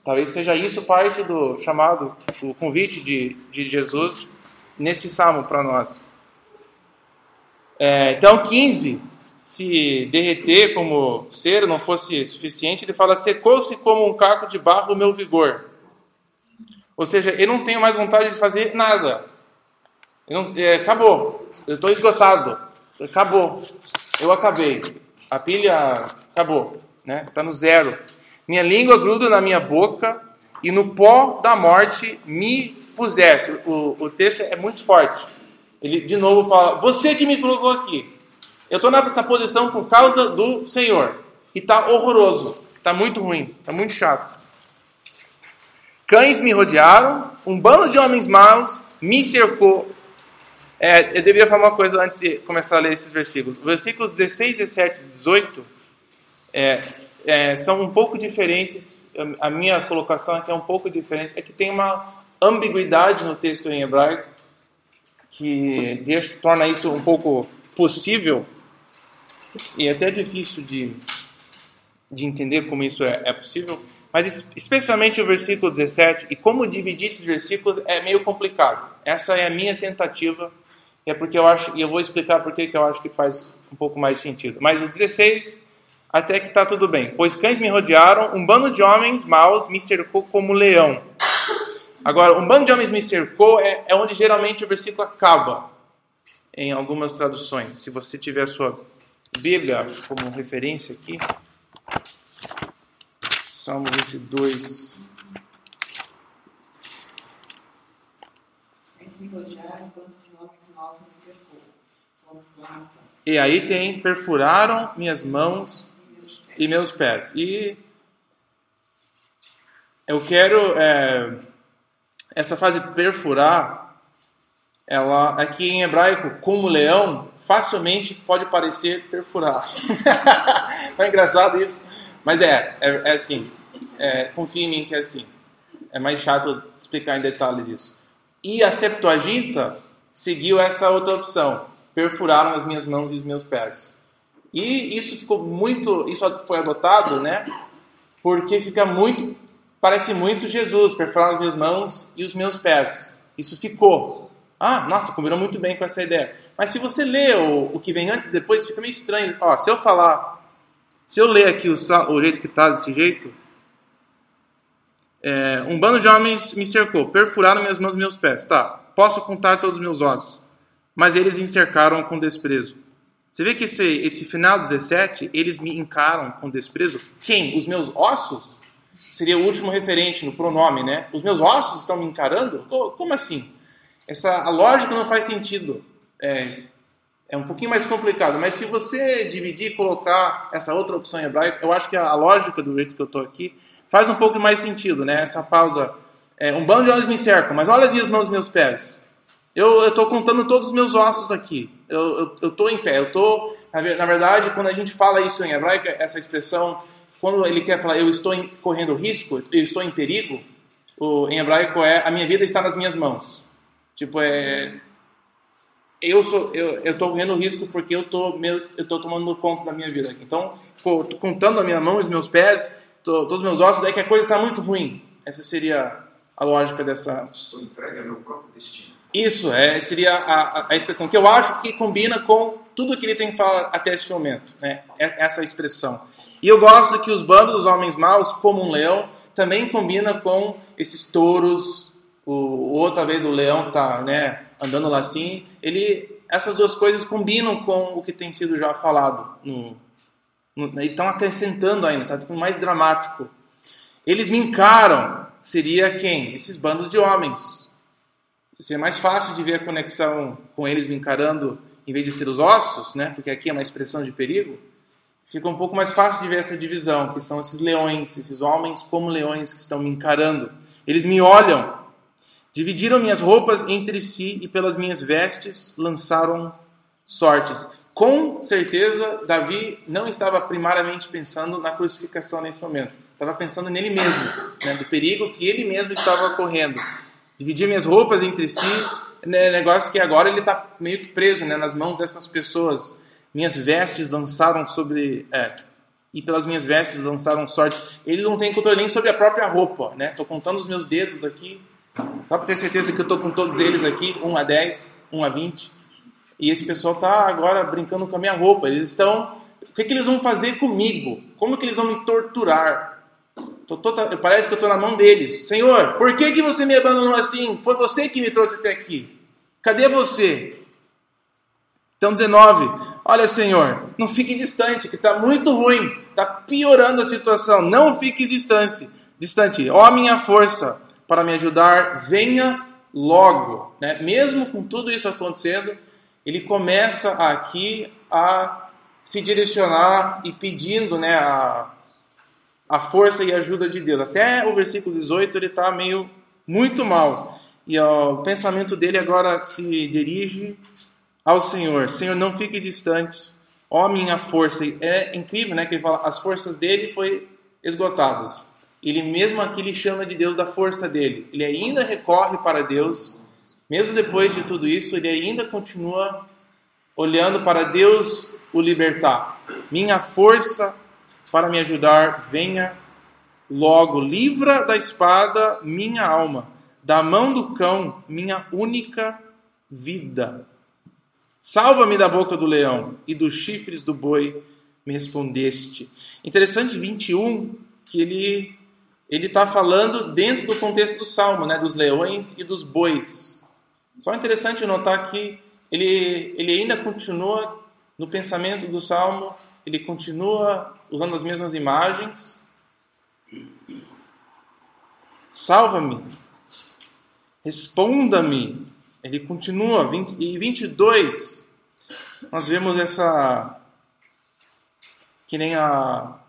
[SPEAKER 1] talvez seja isso parte do chamado, do convite de, de Jesus neste salmo para nós. É, então, 15, se derreter como cera não fosse suficiente, ele fala: secou-se como um caco de barro o meu vigor. Ou seja, eu não tenho mais vontade de fazer nada. Não, é, acabou. Eu estou esgotado. Acabou. Eu acabei. A pilha acabou. Né? Está no zero. Minha língua gruda na minha boca e no pó da morte me puseste. O, o texto é muito forte. Ele de novo fala: Você que me colocou aqui. Eu estou nessa posição por causa do Senhor. E está horroroso. Está muito ruim. Está muito chato. Cães me rodearam. Um bando de homens maus me cercou. É, eu deveria falar uma coisa antes de começar a ler esses versículos. Versículos 16, 17 e 18 é, é, são um pouco diferentes. A minha colocação aqui é um pouco diferente. É que tem uma ambiguidade no texto em hebraico que deixa, torna isso um pouco possível e até difícil de, de entender como isso é, é possível. Mas especialmente o versículo 17 e como dividir esses versículos é meio complicado. Essa é a minha tentativa e é porque eu acho e eu vou explicar por que eu acho que faz um pouco mais sentido. Mas o 16 até que está tudo bem. Pois cães me rodearam, um bando de homens maus me cercou como leão. Agora, um bando de homens me cercou é, é onde geralmente o versículo acaba, em algumas traduções. Se você tiver a sua Bíblia como referência aqui, Salmo 22.
[SPEAKER 2] me rodearam, um bando de homens maus me cercou.
[SPEAKER 1] E aí tem perfuraram minhas mãos e meus pés. E eu quero é, essa frase perfurar, ela aqui em hebraico, como leão, facilmente pode parecer perfurar. *laughs* É engraçado isso? Mas é, é, é assim. É, confia em mim que é assim. É mais chato explicar em detalhes isso. E a Septuaginta seguiu essa outra opção. Perfuraram as minhas mãos e os meus pés. E isso ficou muito, isso foi adotado, né? Porque fica muito parece muito Jesus, perfurar as minhas mãos e os meus pés. Isso ficou. Ah, nossa, combinou muito bem com essa ideia. Mas se você lê o, o que vem antes e depois, fica meio estranho. Ó, se eu falar, se eu ler aqui o, o jeito que está desse jeito, é, um bando de homens me cercou, perfuraram minhas mãos e meus pés. Tá, posso contar todos os meus ossos, mas eles me cercaram com desprezo. Você vê que esse, esse final 17, eles me encaram com desprezo. Quem? Os meus ossos? Seria o último referente no pronome, né? Os meus ossos estão me encarando? Como assim? Essa a lógica não faz sentido. É, é um pouquinho mais complicado, mas se você dividir e colocar essa outra opção em hebraico, eu acho que a, lógica do jeito que eu estou aqui faz um pouco mais sentido, né? Essa pausa. É, um bando de homens me cercam, mas olha as minhas mãos e meus pés. Eu estou contando todos os meus ossos aqui. Eu estou em pé. Eu tô, na, na verdade, quando a gente fala isso em hebraico, essa expressão quando ele quer falar eu estou em, correndo risco, eu estou em perigo, o, em hebraico é a minha vida está nas minhas mãos. Tipo, é. Eu sou, eu estou correndo risco porque eu tô, estou tomando conta da minha vida. Então, contando a minha mão os meus pés, tô, todos os meus ossos, é que a coisa está muito ruim. Essa seria a lógica dessa.
[SPEAKER 3] Estou entregue ao meu próprio destino.
[SPEAKER 1] Isso, é, seria a, a, expressão que eu acho que combina com tudo que ele tem falado até esse momento, né? Essa expressão. E eu gosto que os bandos dos homens maus, como um leão, também combina com esses touros, o, ou talvez o leão que está né, andando lá assim. Ele, essas duas coisas combinam com o que tem sido já falado. No, no, e estão acrescentando ainda, está ficando mais dramático. Eles me encaram. Seria quem? Esses bandos de homens. Seria mais fácil de ver a conexão com eles me encarando em vez de ser os ossos, né? porque aqui é uma expressão de perigo fica um pouco mais fácil de ver essa divisão, que são esses leões, esses homens como leões que estão me encarando. Eles me olham, dividiram minhas roupas entre si e pelas minhas vestes lançaram sortes. Com certeza, Davi não estava primariamente pensando na crucificação nesse momento. Estava pensando nele mesmo, né, do perigo que ele mesmo estava correndo. Dividir minhas roupas entre si, né, negócio que agora ele está meio que preso né, nas mãos dessas pessoas minhas vestes lançaram sobre. É, e pelas minhas vestes lançaram sorte. Ele não tem controle nem sobre a própria roupa, né? Tô contando os meus dedos aqui. Só para ter certeza que eu tô com todos eles aqui, 1 a 10, 1 a 20. E esse pessoal tá agora brincando com a minha roupa. Eles estão. O que, que eles vão fazer comigo? Como que eles vão me torturar? Tô, tô, parece que eu estou na mão deles. Senhor, por que, que você me abandonou assim? Foi você que me trouxe até aqui. Cadê você? Então, 19. Olha, Senhor, não fique distante, que está muito ruim, está piorando a situação. Não fique distante, distante. Ó minha força para me ajudar, venha logo. Né? Mesmo com tudo isso acontecendo, ele começa aqui a se direcionar e pedindo né, a, a força e ajuda de Deus. Até o versículo 18 ele está meio muito mal. E ó, o pensamento dele agora se dirige ao Senhor. Senhor, não fique distante. Ó minha força. É incrível, né? Que ele fala, as forças dele foi esgotadas. Ele mesmo aqui lhe chama de Deus da força dele. Ele ainda recorre para Deus. Mesmo depois de tudo isso, ele ainda continua olhando para Deus o libertar. Minha força para me ajudar, venha logo. Livra da espada minha alma, da mão do cão, minha única vida. Salva-me da boca do leão e dos chifres do boi me respondeste. Interessante 21 que ele ele está falando dentro do contexto do salmo, né, dos leões e dos bois. Só interessante notar que ele ele ainda continua no pensamento do salmo, ele continua usando as mesmas imagens. Salva-me, responda-me. Ele continua, 20, e 22, nós vemos essa, que nem a,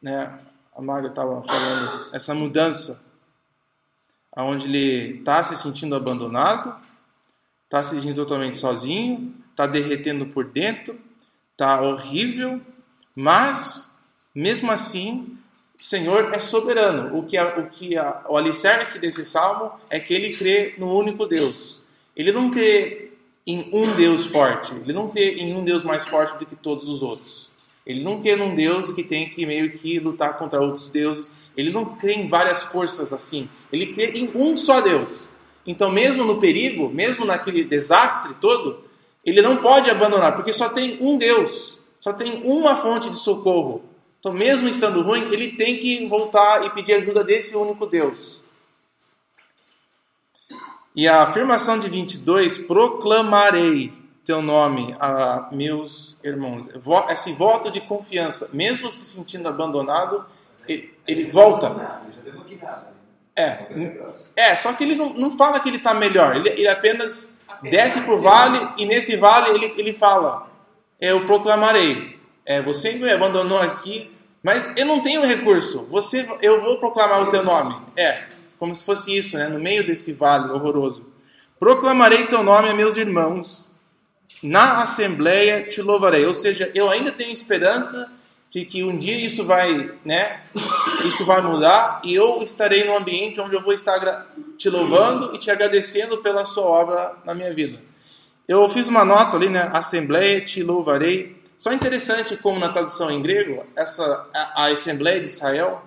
[SPEAKER 1] né, a Maga estava falando, essa mudança, onde ele está se sentindo abandonado, está se sentindo totalmente sozinho, está derretendo por dentro, está horrível, mas mesmo assim o Senhor é soberano. O que, a, o, que a, o alicerce desse salmo é que ele crê no único Deus. Ele não crê em um Deus forte, ele não crê em um Deus mais forte do que todos os outros. Ele não crê num Deus que tem que meio que lutar contra outros deuses. Ele não crê em várias forças assim. Ele crê em um só Deus. Então, mesmo no perigo, mesmo naquele desastre todo, ele não pode abandonar, porque só tem um Deus, só tem uma fonte de socorro. Então, mesmo estando ruim, ele tem que voltar e pedir ajuda desse único Deus. E a afirmação de 22, proclamarei teu nome a meus irmãos. Esse voto de confiança, mesmo se sentindo abandonado, ele, volta. É, é, só que ele não, não fala que ele está melhor, ele, ele apenas desce para o vale e nesse vale ele, ele fala: Eu proclamarei. É, você me abandonou aqui, mas eu não tenho recurso. Você, eu vou proclamar o teu nome. É, como se fosse isso, né? No meio desse vale horroroso. Proclamarei teu nome a meus irmãos. Na assembleia te louvarei. Ou seja, eu ainda tenho esperança de que um dia isso vai, né? Isso vai mudar e eu estarei num ambiente onde eu vou estar te louvando e te agradecendo pela sua obra na minha vida. Eu fiz uma nota ali, né? Assembleia te louvarei. Só interessante como na tradução em grego, essa a, a Assembleia de Israel,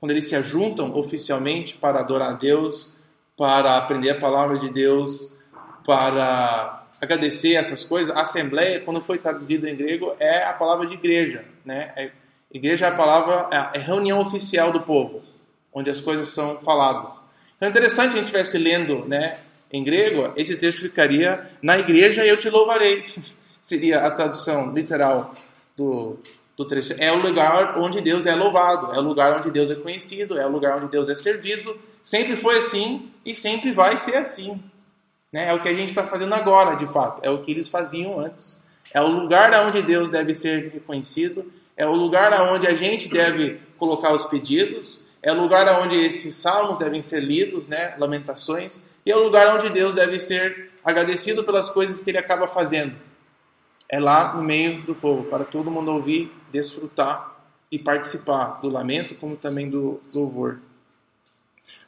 [SPEAKER 1] quando eles se ajuntam oficialmente para adorar a Deus, para aprender a palavra de Deus, para agradecer essas coisas, a Assembleia, quando foi traduzido em grego, é a palavra de igreja, né? É, igreja é a palavra, é, é reunião oficial do povo, onde as coisas são faladas. Então é interessante a gente estivesse lendo, né, em grego, esse texto ficaria na igreja eu te louvarei. *laughs* Seria a tradução literal do, do trecho. É o lugar onde Deus é louvado, é o lugar onde Deus é conhecido, é o lugar onde Deus é servido. Sempre foi assim e sempre vai ser assim. Né? É o que a gente está fazendo agora, de fato. É o que eles faziam antes. É o lugar onde Deus deve ser reconhecido. É o lugar onde a gente deve colocar os pedidos. É o lugar onde esses salmos devem ser lidos, né? lamentações. E é o lugar onde Deus deve ser agradecido pelas coisas que ele acaba fazendo. É lá no meio do povo, para todo mundo ouvir, desfrutar e participar do lamento, como também do louvor.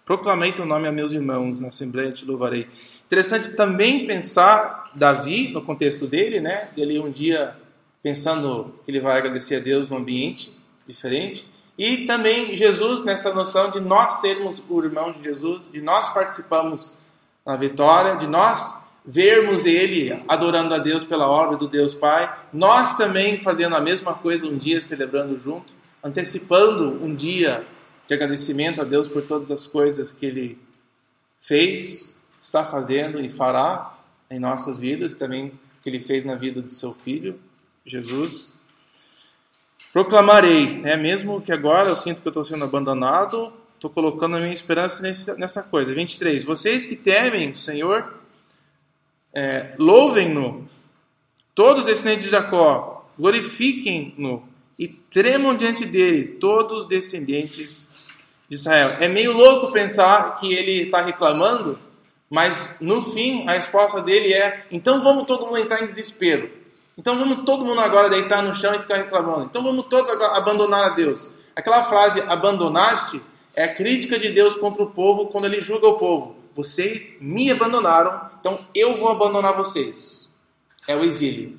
[SPEAKER 1] Proclamei teu nome a meus irmãos, na Assembleia te louvarei. Interessante também pensar Davi, no contexto dele, né? Ele um dia pensando que ele vai agradecer a Deus num ambiente diferente. E também Jesus nessa noção de nós sermos o irmão de Jesus, de nós participamos na vitória, de nós vermos ele adorando a Deus pela obra do Deus Pai, nós também fazendo a mesma coisa um dia, celebrando junto, antecipando um dia de agradecimento a Deus por todas as coisas que Ele fez, está fazendo e fará em nossas vidas, também que Ele fez na vida do Seu Filho, Jesus. Proclamarei, né? mesmo que agora eu sinto que eu estou sendo abandonado, estou colocando a minha esperança nessa coisa. 23. Vocês que temem o Senhor, é, louvem-no, todos os descendentes de Jacó, glorifiquem-no e tremam diante dele, todos os descendentes de Israel. É meio louco pensar que ele está reclamando, Mas no fim, a resposta dele é: então vamos todo mundo entrar em desespero. Então vamos todo mundo agora deitar no chão e ficar reclamando. Então vamos todos abandonar a Deus. Aquela frase abandonaste é a crítica de Deus contra o povo quando ele julga o povo. Vocês me abandonaram, então eu vou abandonar vocês. É o exílio,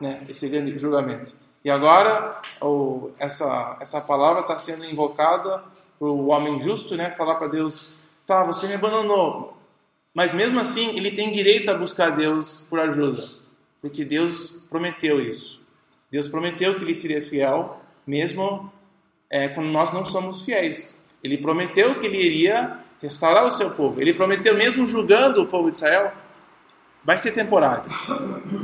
[SPEAKER 1] né? esse grande julgamento. E agora o, essa, essa palavra está sendo invocada para o homem justo, né? falar para Deus: tá, você me abandonou, mas mesmo assim ele tem direito a buscar Deus por ajuda, porque Deus prometeu isso. Deus prometeu que ele seria fiel, mesmo é, quando nós não somos fiéis. Ele prometeu que ele iria restaurar o seu povo. Ele prometeu, mesmo julgando o povo de Israel, vai ser temporário.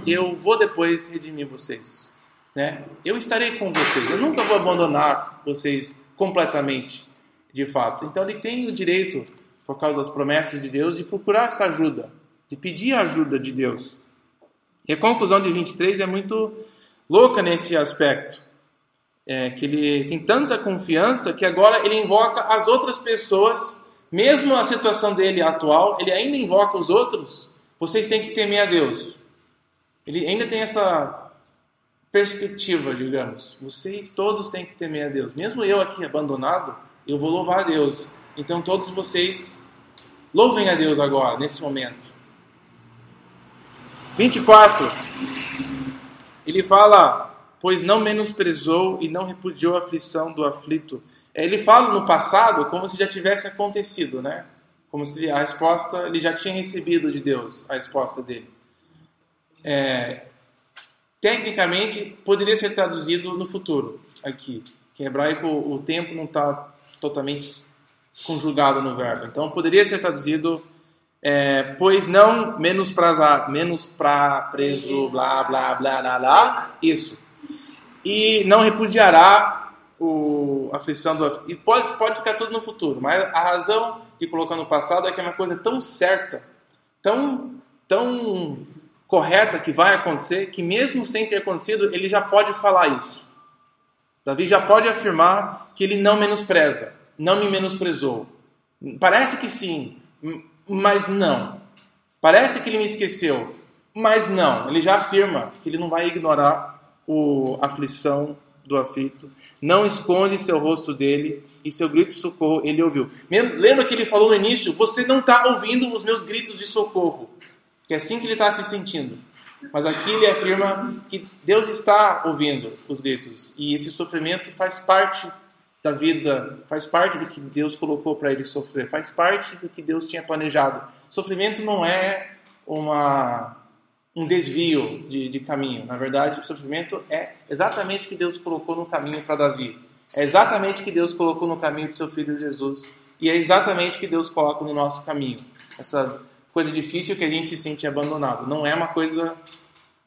[SPEAKER 1] Eu vou depois redimir vocês. Né? Eu estarei com vocês. Eu nunca vou abandonar vocês completamente, de fato. Então ele tem o direito, por causa das promessas de Deus, de procurar essa ajuda, de pedir a ajuda de Deus. E a conclusão de 23 é muito louca nesse aspecto é, que ele tem tanta confiança que agora ele invoca as outras pessoas, mesmo a situação dele atual, ele ainda invoca os outros. Vocês têm que temer a Deus. Ele ainda tem essa perspectiva, digamos. Vocês todos têm que temer a Deus. Mesmo eu aqui abandonado, eu vou louvar a Deus. Então todos vocês louvem a Deus agora, nesse momento. 24. Ele fala pois não menosprezou e não repudiou a aflição do aflito. Ele fala no passado como se já tivesse acontecido, né? Como se a resposta, ele já tinha recebido de Deus a resposta dele. É, tecnicamente, poderia ser traduzido no futuro, aqui. Que em hebraico o tempo não está totalmente conjugado no verbo. Então, poderia ser traduzido, é, pois não menos prazar, menos pra preso, blá, blá, blá, blá, blá, isso e não repudiará o, a aflição do e pode, pode ficar tudo no futuro, mas a razão de colocar no passado é que é uma coisa tão certa, tão, tão correta que vai acontecer, que mesmo sem ter acontecido, ele já pode falar isso. Davi já pode afirmar que ele não menospreza, não me menosprezou. Parece que sim, mas não. Parece que ele me esqueceu, mas não. Ele já afirma que ele não vai ignorar o aflição do aflito, não esconde seu rosto dele e seu grito de socorro ele ouviu. Lembra que ele falou no início? Você não está ouvindo os meus gritos de socorro. Que é assim que ele está se sentindo. Mas aqui ele afirma que Deus está ouvindo os gritos e esse sofrimento faz parte da vida, faz parte do que Deus colocou para ele sofrer, faz parte do que Deus tinha planejado. Sofrimento não é uma um desvio de, de caminho. Na verdade, o sofrimento é exatamente o que Deus colocou no caminho para Davi. É exatamente o que Deus colocou no caminho de seu filho Jesus. E é exatamente o que Deus coloca no nosso caminho. Essa coisa difícil que a gente se sente abandonado. Não é uma coisa.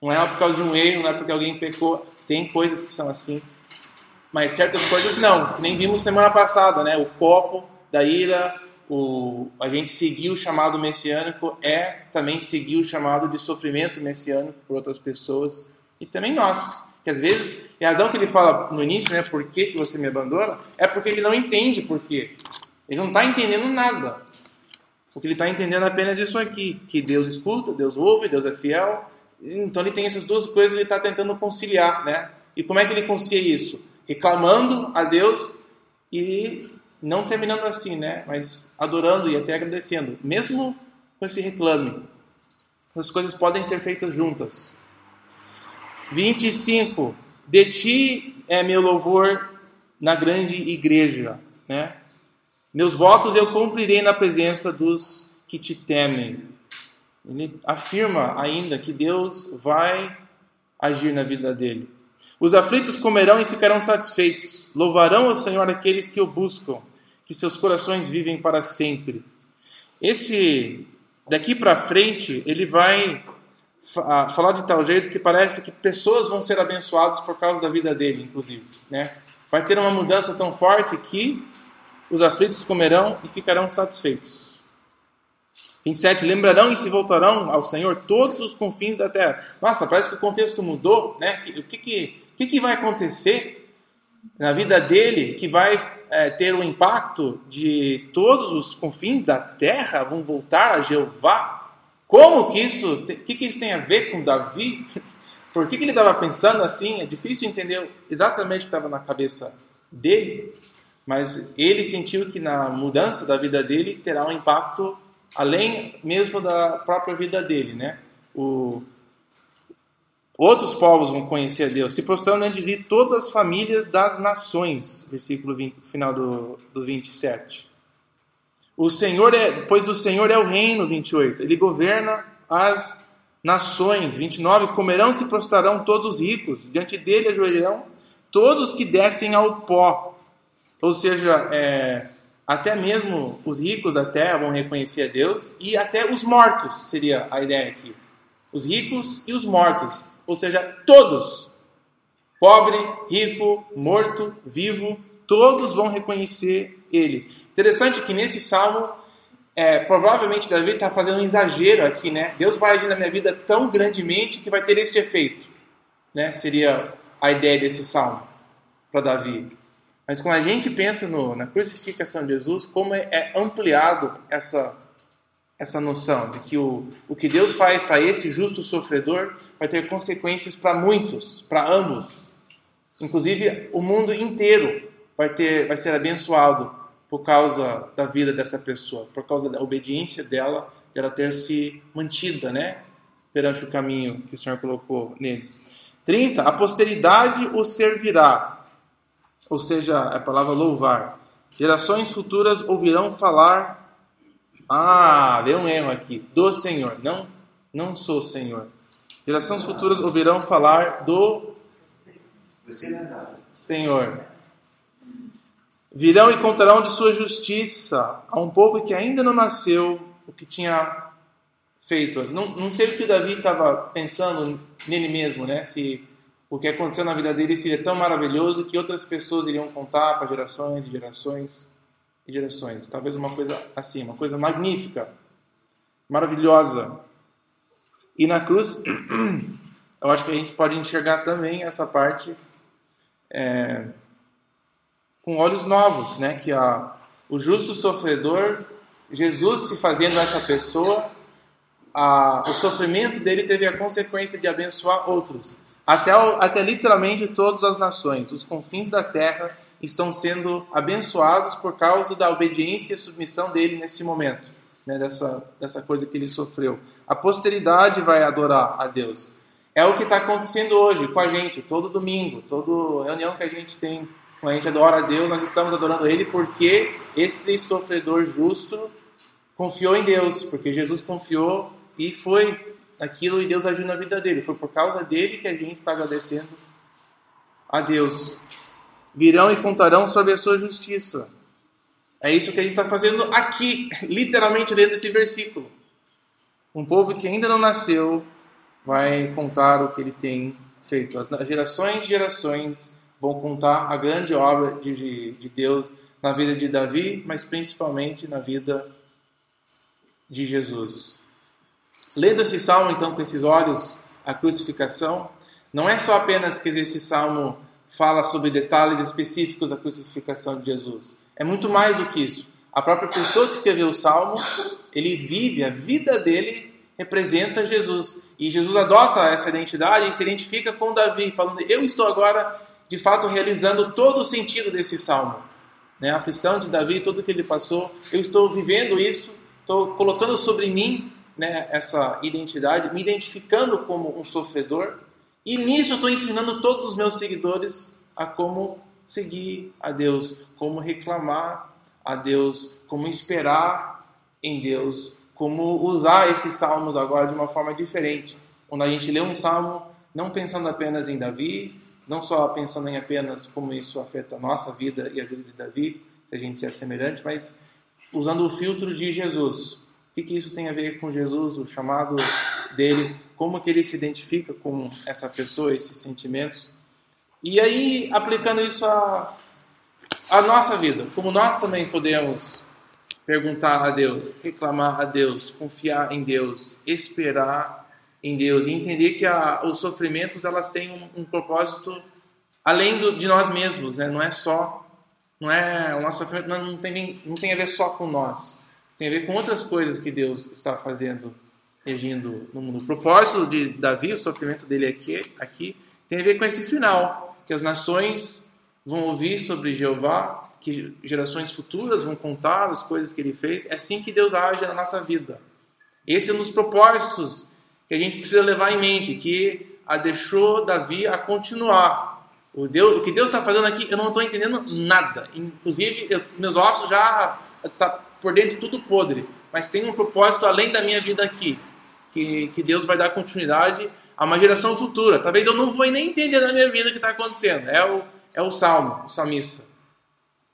[SPEAKER 1] Não é por causa de um erro, não é porque alguém pecou. Tem coisas que são assim. Mas certas coisas não. Que nem vimos semana passada, né? O copo da ira, o, a gente seguir o chamado messiânico é também seguir o chamado de sofrimento messiânico por outras pessoas e também nós. Que às vezes, e a razão que ele fala no início, né, por que, você me abandona, é porque ele não entende por quê. Ele não está entendendo nada. Porque ele está entendendo apenas isso aqui: que Deus escuta, Deus ouve, Deus é fiel. Então ele tem essas duas coisas que ele está tentando conciliar, né? E como é que ele concilia isso? Reclamando a Deus e não terminando assim, né? Mas adorando e até agradecendo, mesmo com esse reclame. As coisas podem ser feitas juntas. 25. De ti é meu louvor na grande igreja, né? Meus votos eu cumprirei na presença dos que te temem. Ele afirma ainda que Deus vai agir na vida dele. Os aflitos comerão e ficarão satisfeitos. Louvarão o Senhor aqueles que o buscam que seus corações vivem para sempre. Esse daqui para frente, ele vai falar de tal jeito que parece que pessoas vão ser abençoadas por causa da vida dele, inclusive, né? Vai ter uma mudança tão forte que os aflitos comerão e ficarão satisfeitos. 27. Lembrarão e se voltarão ao Senhor todos os confins da terra. Nossa, parece que o contexto mudou, né? O que, que, que, que vai acontecer na vida dele que vai é, ter o impacto de todos os confins da terra vão voltar a Jeová? Como que isso, o que, que isso tem a ver com Davi? *laughs* Por que, que ele estava pensando assim? É difícil entender exatamente o que estava na cabeça dele, mas ele sentiu que na mudança da vida dele terá um impacto além mesmo da própria vida dele, né? O, outros povos vão conhecer a Deus, se prostrando diante de todas as famílias das nações, versículo 20, final do, do 27. O Senhor é, pois do Senhor é o reino, 28. Ele governa as nações, 29. Comerão se prostrarão todos os ricos, diante dele ajoelharão todos que descem ao pó. Ou seja, é, até mesmo os ricos da terra vão reconhecer a Deus e até os mortos seria a ideia aqui. Os ricos e os mortos, ou seja, todos, pobre, rico, morto, vivo, todos vão reconhecer Ele. Interessante que nesse salmo, é, provavelmente Davi está fazendo um exagero aqui, né? Deus vai agir na minha vida tão grandemente que vai ter este efeito, né? Seria a ideia desse salmo para Davi. Mas quando a gente pensa no, na crucificação de Jesus, como é, é ampliado essa, essa noção de que o, o que Deus faz para esse justo sofredor vai ter consequências para muitos, para ambos. Inclusive, o mundo inteiro vai, ter, vai ser abençoado por causa da vida dessa pessoa, por causa da obediência dela, dela ter se mantida, né? Perante o caminho que o Senhor colocou nele. 30. A posteridade o servirá ou seja, a palavra louvar. Gerações futuras ouvirão falar. Ah, deu um erro aqui. Do Senhor, não, não sou Senhor. Gerações futuras ouvirão falar do Senhor. Virão e contarão de sua justiça a um povo que ainda não nasceu o que tinha feito. Não, não sei o que Davi estava pensando nele mesmo, né? Se o que aconteceu na vida dele seria tão maravilhoso que outras pessoas iriam contar para gerações e gerações gerações. Talvez uma coisa assim, uma coisa magnífica, maravilhosa. E na cruz, *clears throat* eu acho que a gente pode enxergar também essa parte é, com olhos novos, né? Que a, o justo sofredor, Jesus se fazendo essa pessoa, a, o sofrimento dele teve a consequência de abençoar outros até, até literalmente todas as nações, os confins da terra estão sendo abençoados por causa da obediência e submissão dele nesse momento, né, dessa, dessa coisa que ele sofreu. A posteridade vai adorar a Deus. É o que está acontecendo hoje com a gente, todo domingo, toda reunião que a gente tem, quando a gente adora a Deus, nós estamos adorando Ele porque esse sofredor justo confiou em Deus, porque Jesus confiou e foi aquilo e Deus agiu na vida dele. Foi por causa dele que a gente está agradecendo a Deus. Virão e contarão sobre a sua justiça. É isso que a gente está fazendo aqui, literalmente lendo esse versículo. Um povo que ainda não nasceu vai contar o que ele tem feito. As gerações e gerações vão contar a grande obra de, de Deus na vida de Davi, mas principalmente na vida de Jesus. Lendo esse salmo, então, com esses olhos, a crucificação, não é só apenas que esse salmo fala sobre detalhes específicos da crucificação de Jesus. É muito mais do que isso. A própria pessoa que escreveu o salmo, ele vive, a vida dele representa Jesus. E Jesus adota essa identidade e se identifica com Davi, falando: Eu estou agora, de fato, realizando todo o sentido desse salmo. Né? A aflição de Davi, tudo que ele passou, eu estou vivendo isso, estou colocando sobre mim né, essa identidade, me identificando como um sofredor, e nisso eu estou ensinando todos os meus seguidores a como seguir a Deus, como reclamar a Deus, como esperar em Deus, como usar esses salmos agora de uma forma diferente. Quando a gente lê um salmo, não pensando apenas em Davi, não só pensando em apenas como isso afeta a nossa vida e a vida de Davi, se a gente é semelhante, mas usando o filtro de Jesus, o que, que isso tem a ver com Jesus, o chamado dele, como que ele se identifica com essa pessoa, esses sentimentos. E aí, aplicando isso à, à nossa vida, como nós também podemos perguntar a Deus, reclamar a Deus, confiar em Deus, esperar em Deus e entender que a, os sofrimentos elas têm um, um propósito além do, de nós mesmos, né? não é só não é o nosso sofrimento não, tem não tem a ver só com nós, tem a ver com outras coisas que Deus está fazendo, agindo no mundo. O propósito de Davi, o sofrimento dele aqui, aqui tem a ver com esse final, que as nações vão ouvir sobre Jeová, que gerações futuras vão contar as coisas que ele fez. É assim que Deus age na nossa vida. Esse é um dos propósitos que a gente precisa levar em mente, que a deixou Davi a continuar. O, Deus, o que Deus está fazendo aqui, eu não estou entendendo nada. Inclusive, eu, meus ossos já tá por dentro tudo podre. Mas tem um propósito além da minha vida aqui, que, que Deus vai dar continuidade a uma geração futura. Talvez eu não vou nem entender na minha vida o que está acontecendo. É o, é o salmo, o salmista.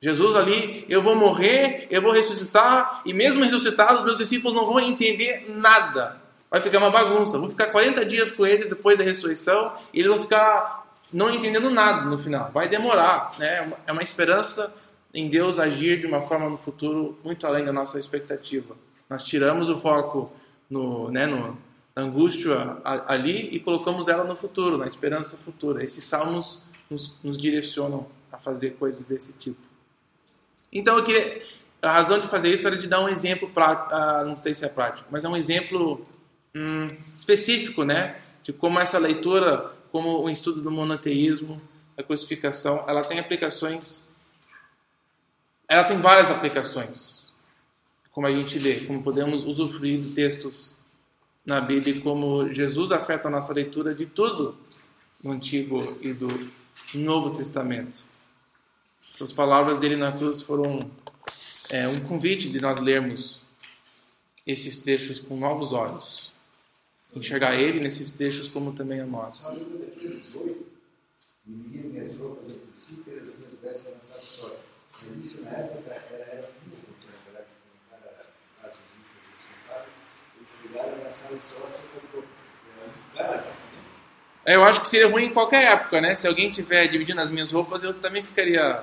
[SPEAKER 1] Jesus ali, eu vou morrer, eu vou ressuscitar, e mesmo ressuscitado, os meus discípulos não vão entender nada. Vai ficar uma bagunça. Vou ficar 40 dias com eles depois da ressurreição, e eles vão ficar não entendendo nada no final. Vai demorar, né? É uma esperança em Deus agir de uma forma no futuro muito além da nossa expectativa. Nós tiramos o foco no, né, no, na angústia ali e colocamos ela no futuro, na esperança futura. Esses salmos nos, nos direcionam a fazer coisas desse tipo. Então a razão de fazer isso era de dar um exemplo não sei se é prático, mas é um exemplo hum, específico, né, de como essa leitura, como o estudo do monoteísmo, a crucificação, ela tem aplicações, ela tem várias aplicações, como a gente lê, como podemos usufruir de textos na Bíblia, como Jesus afeta a nossa leitura de tudo no Antigo e do Novo Testamento. Essas palavras dele na cruz foram é, um convite de nós lermos esses trechos com novos olhos. Enxergar ele nesses trechos como também a nós.
[SPEAKER 4] Dividir minhas roupas entre si pelas minhas vestes avançadas só. Isso na época era, era muito naquela época, um cara faz
[SPEAKER 1] eu acho que seria ruim em qualquer época, né? Se alguém tiver dividindo as minhas roupas, eu também ficaria.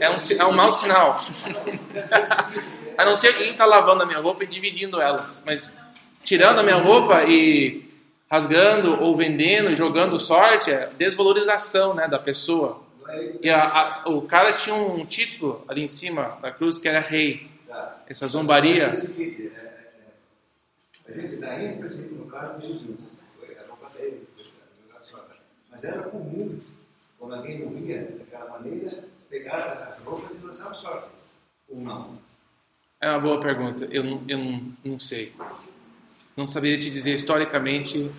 [SPEAKER 1] É um, é um mau sinal. *laughs* a não ser alguém está lavando a minha roupa e dividindo elas. Mas tirando a minha roupa e rasgando ou vendendo, jogando sorte, é desvalorização né, da pessoa. E a, a, o cara tinha um título ali em cima da cruz que era rei. Essa zombaria.
[SPEAKER 4] A gente dá ênfase no caso de Jesus. Mas era comum, quando alguém morria daquela maneira, pegar as roupas e lançar sorte. Ou não?
[SPEAKER 1] É uma boa pergunta. Eu, não, eu não, não sei. Não saberia te dizer historicamente,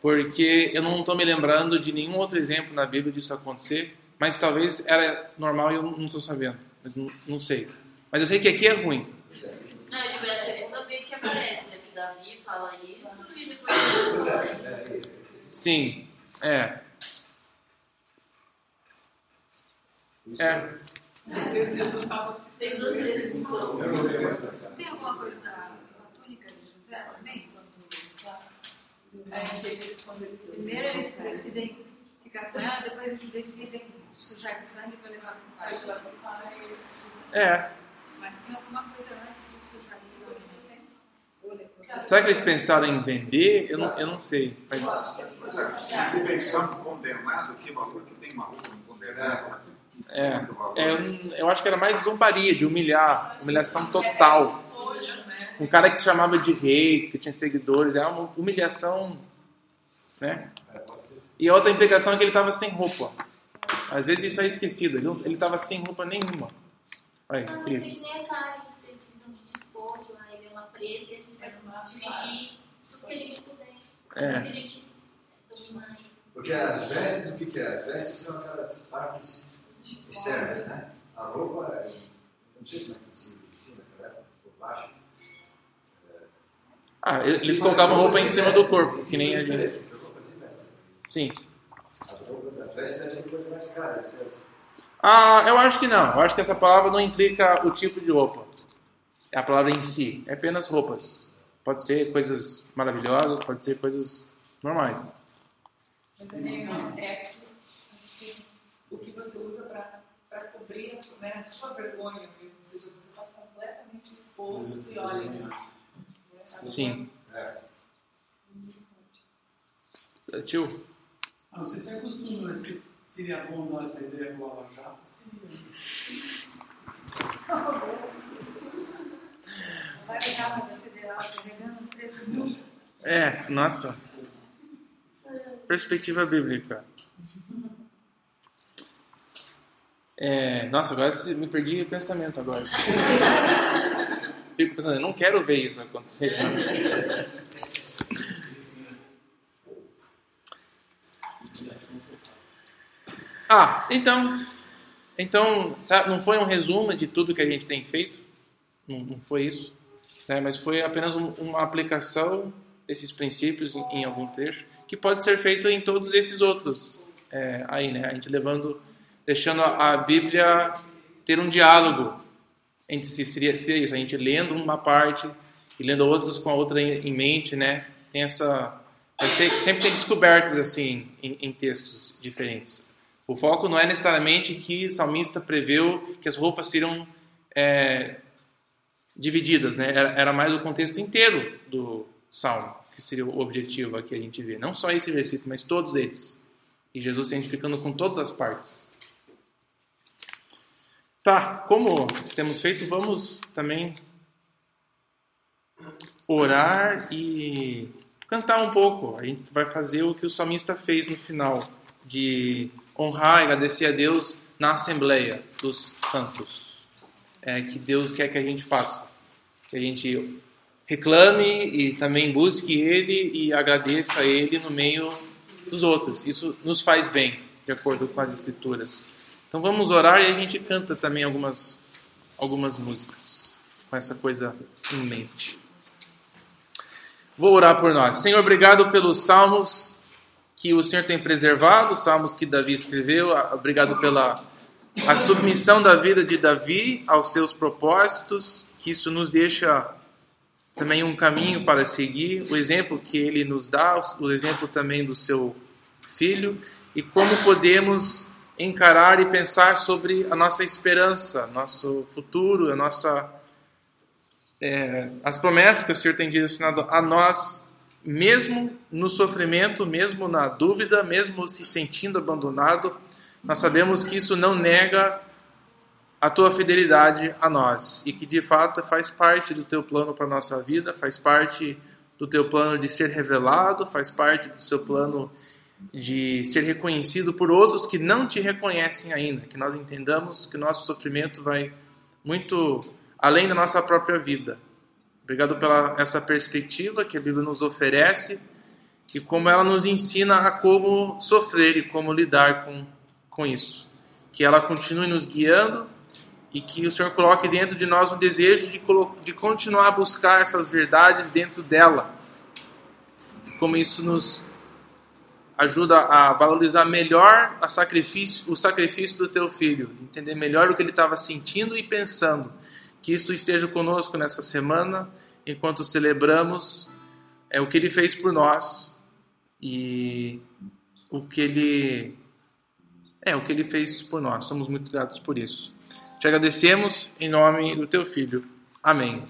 [SPEAKER 1] porque eu não estou me lembrando de nenhum outro exemplo na Bíblia disso acontecer, mas talvez era normal e eu não estou sabendo. Mas não, não, sei. Mas eu sei que aqui é ruim.
[SPEAKER 5] Não, é a segunda vez que aparece, né? Que Davi fala isso e depois.
[SPEAKER 1] Sim. É. É.
[SPEAKER 5] Tem duas vezes.
[SPEAKER 6] Tem alguma coisa da túnica de José também? Primeiro eles decidem ficar com ela, depois eles decidem sujar de sangue para levar para o pai.
[SPEAKER 1] É.
[SPEAKER 6] Mas tem alguma coisa antes de sujar de sangue?
[SPEAKER 1] Será que eles pensaram em vender? Eu não, eu não sei. Mas...
[SPEAKER 3] Se pensando condenado, que valor que tem uma roupa condenado?
[SPEAKER 1] É, é eu, eu, acho que era mais zombaria, de humilhar, humilhação total. Um cara que se chamava de rei, que tinha seguidores, era uma humilhação, né? E a outra implicação é que ele estava sem roupa. Às vezes isso é esquecido, ele estava sem roupa nenhuma. Aí, Cris.
[SPEAKER 7] Não, mas ele é cara de ser divisão de despojo, né? ele é uma presa e a gente vai dividir tudo que a gente puder. É. Que a gente dominar
[SPEAKER 4] Porque as vestes, o que, que é? As vestes são aquelas partes externas, né? A roupa, não sei como é que se ensina, por baixo.
[SPEAKER 1] Ah, eles colocavam roupa em cima do corpo, que nem a gente. Sim.
[SPEAKER 4] As roupas, as vestes devem ser coisa mais cara.
[SPEAKER 1] Ah, eu acho que não. Eu acho que essa palavra não implica o tipo de roupa. É a palavra em si. É apenas roupas. Pode ser coisas maravilhosas, pode ser coisas normais.
[SPEAKER 2] Mas também é o que você usa para cobrir né, a sua vergonha mesmo. Ou seja, você está completamente exposto e olha. Né,
[SPEAKER 1] Sim. É. Tio?
[SPEAKER 8] Ah, sei se é costume, mas que seria bom dar essa ideia do Lava Jato, seria. *laughs*
[SPEAKER 1] É, nossa. Perspectiva bíblica. É, nossa, agora me perdi o pensamento agora. Fico pensando, eu não quero ver isso acontecer. Ah, então, então, não foi um resumo de tudo que a gente tem feito? Não, não foi isso, né? mas foi apenas um, uma aplicação desses princípios em, em, algum trecho, que pode ser feito em todos esses outros é, aí, né? A gente levando, deixando a Bíblia ter um diálogo entre si, seria, seria isso, a gente lendo uma parte e lendo outras com a outra em, em mente, né? Tem essa, sempre tem descobertas assim em, em textos diferentes. O foco não é necessariamente que o salmista preveu que as roupas seriam é, divididas, né? Era, era, mais o contexto inteiro do salmo que seria o objetivo aqui a gente vê. Não só esse versículo, mas todos eles. E Jesus se identificando com todas as partes. Tá, como temos feito, vamos também orar e cantar um pouco. A gente vai fazer o que o salmista fez no final, de honrar e agradecer a Deus na Assembleia dos Santos. É, que Deus quer que a gente faça. Que a gente reclame e também busque Ele e agradeça a Ele no meio dos outros. Isso nos faz bem, de acordo com as Escrituras. Então vamos orar e a gente canta também algumas, algumas músicas com essa coisa em mente. Vou orar por nós. Senhor, obrigado pelos salmos que o Senhor tem preservado, salmos que Davi escreveu. Obrigado pela a submissão da vida de Davi aos teus propósitos, que isso nos deixa também um caminho para seguir, o exemplo que ele nos dá, o exemplo também do seu filho, e como podemos encarar e pensar sobre a nossa esperança, nosso futuro, a nossa é, as promessas que o Senhor tem direcionado a nós mesmo no sofrimento, mesmo na dúvida, mesmo se sentindo abandonado, nós sabemos que isso não nega a tua fidelidade a nós e que de fato faz parte do teu plano para a nossa vida, faz parte do teu plano de ser revelado, faz parte do seu plano de ser reconhecido por outros que não te reconhecem ainda, que nós entendamos que o nosso sofrimento vai muito além da nossa própria vida. Obrigado pela essa perspectiva que a Bíblia nos oferece e como ela nos ensina a como sofrer e como lidar com, com isso. Que ela continue nos guiando e que o Senhor coloque dentro de nós um desejo de, de continuar a buscar essas verdades dentro dela. Como isso nos ajuda a valorizar melhor a sacrifício, o sacrifício do teu filho, entender melhor o que ele estava sentindo e pensando que isso esteja conosco nessa semana, enquanto celebramos é, o que Ele fez por nós e o que Ele é o que Ele fez por nós. Somos muito gratos por isso. Te agradecemos em nome do Teu Filho. Amém.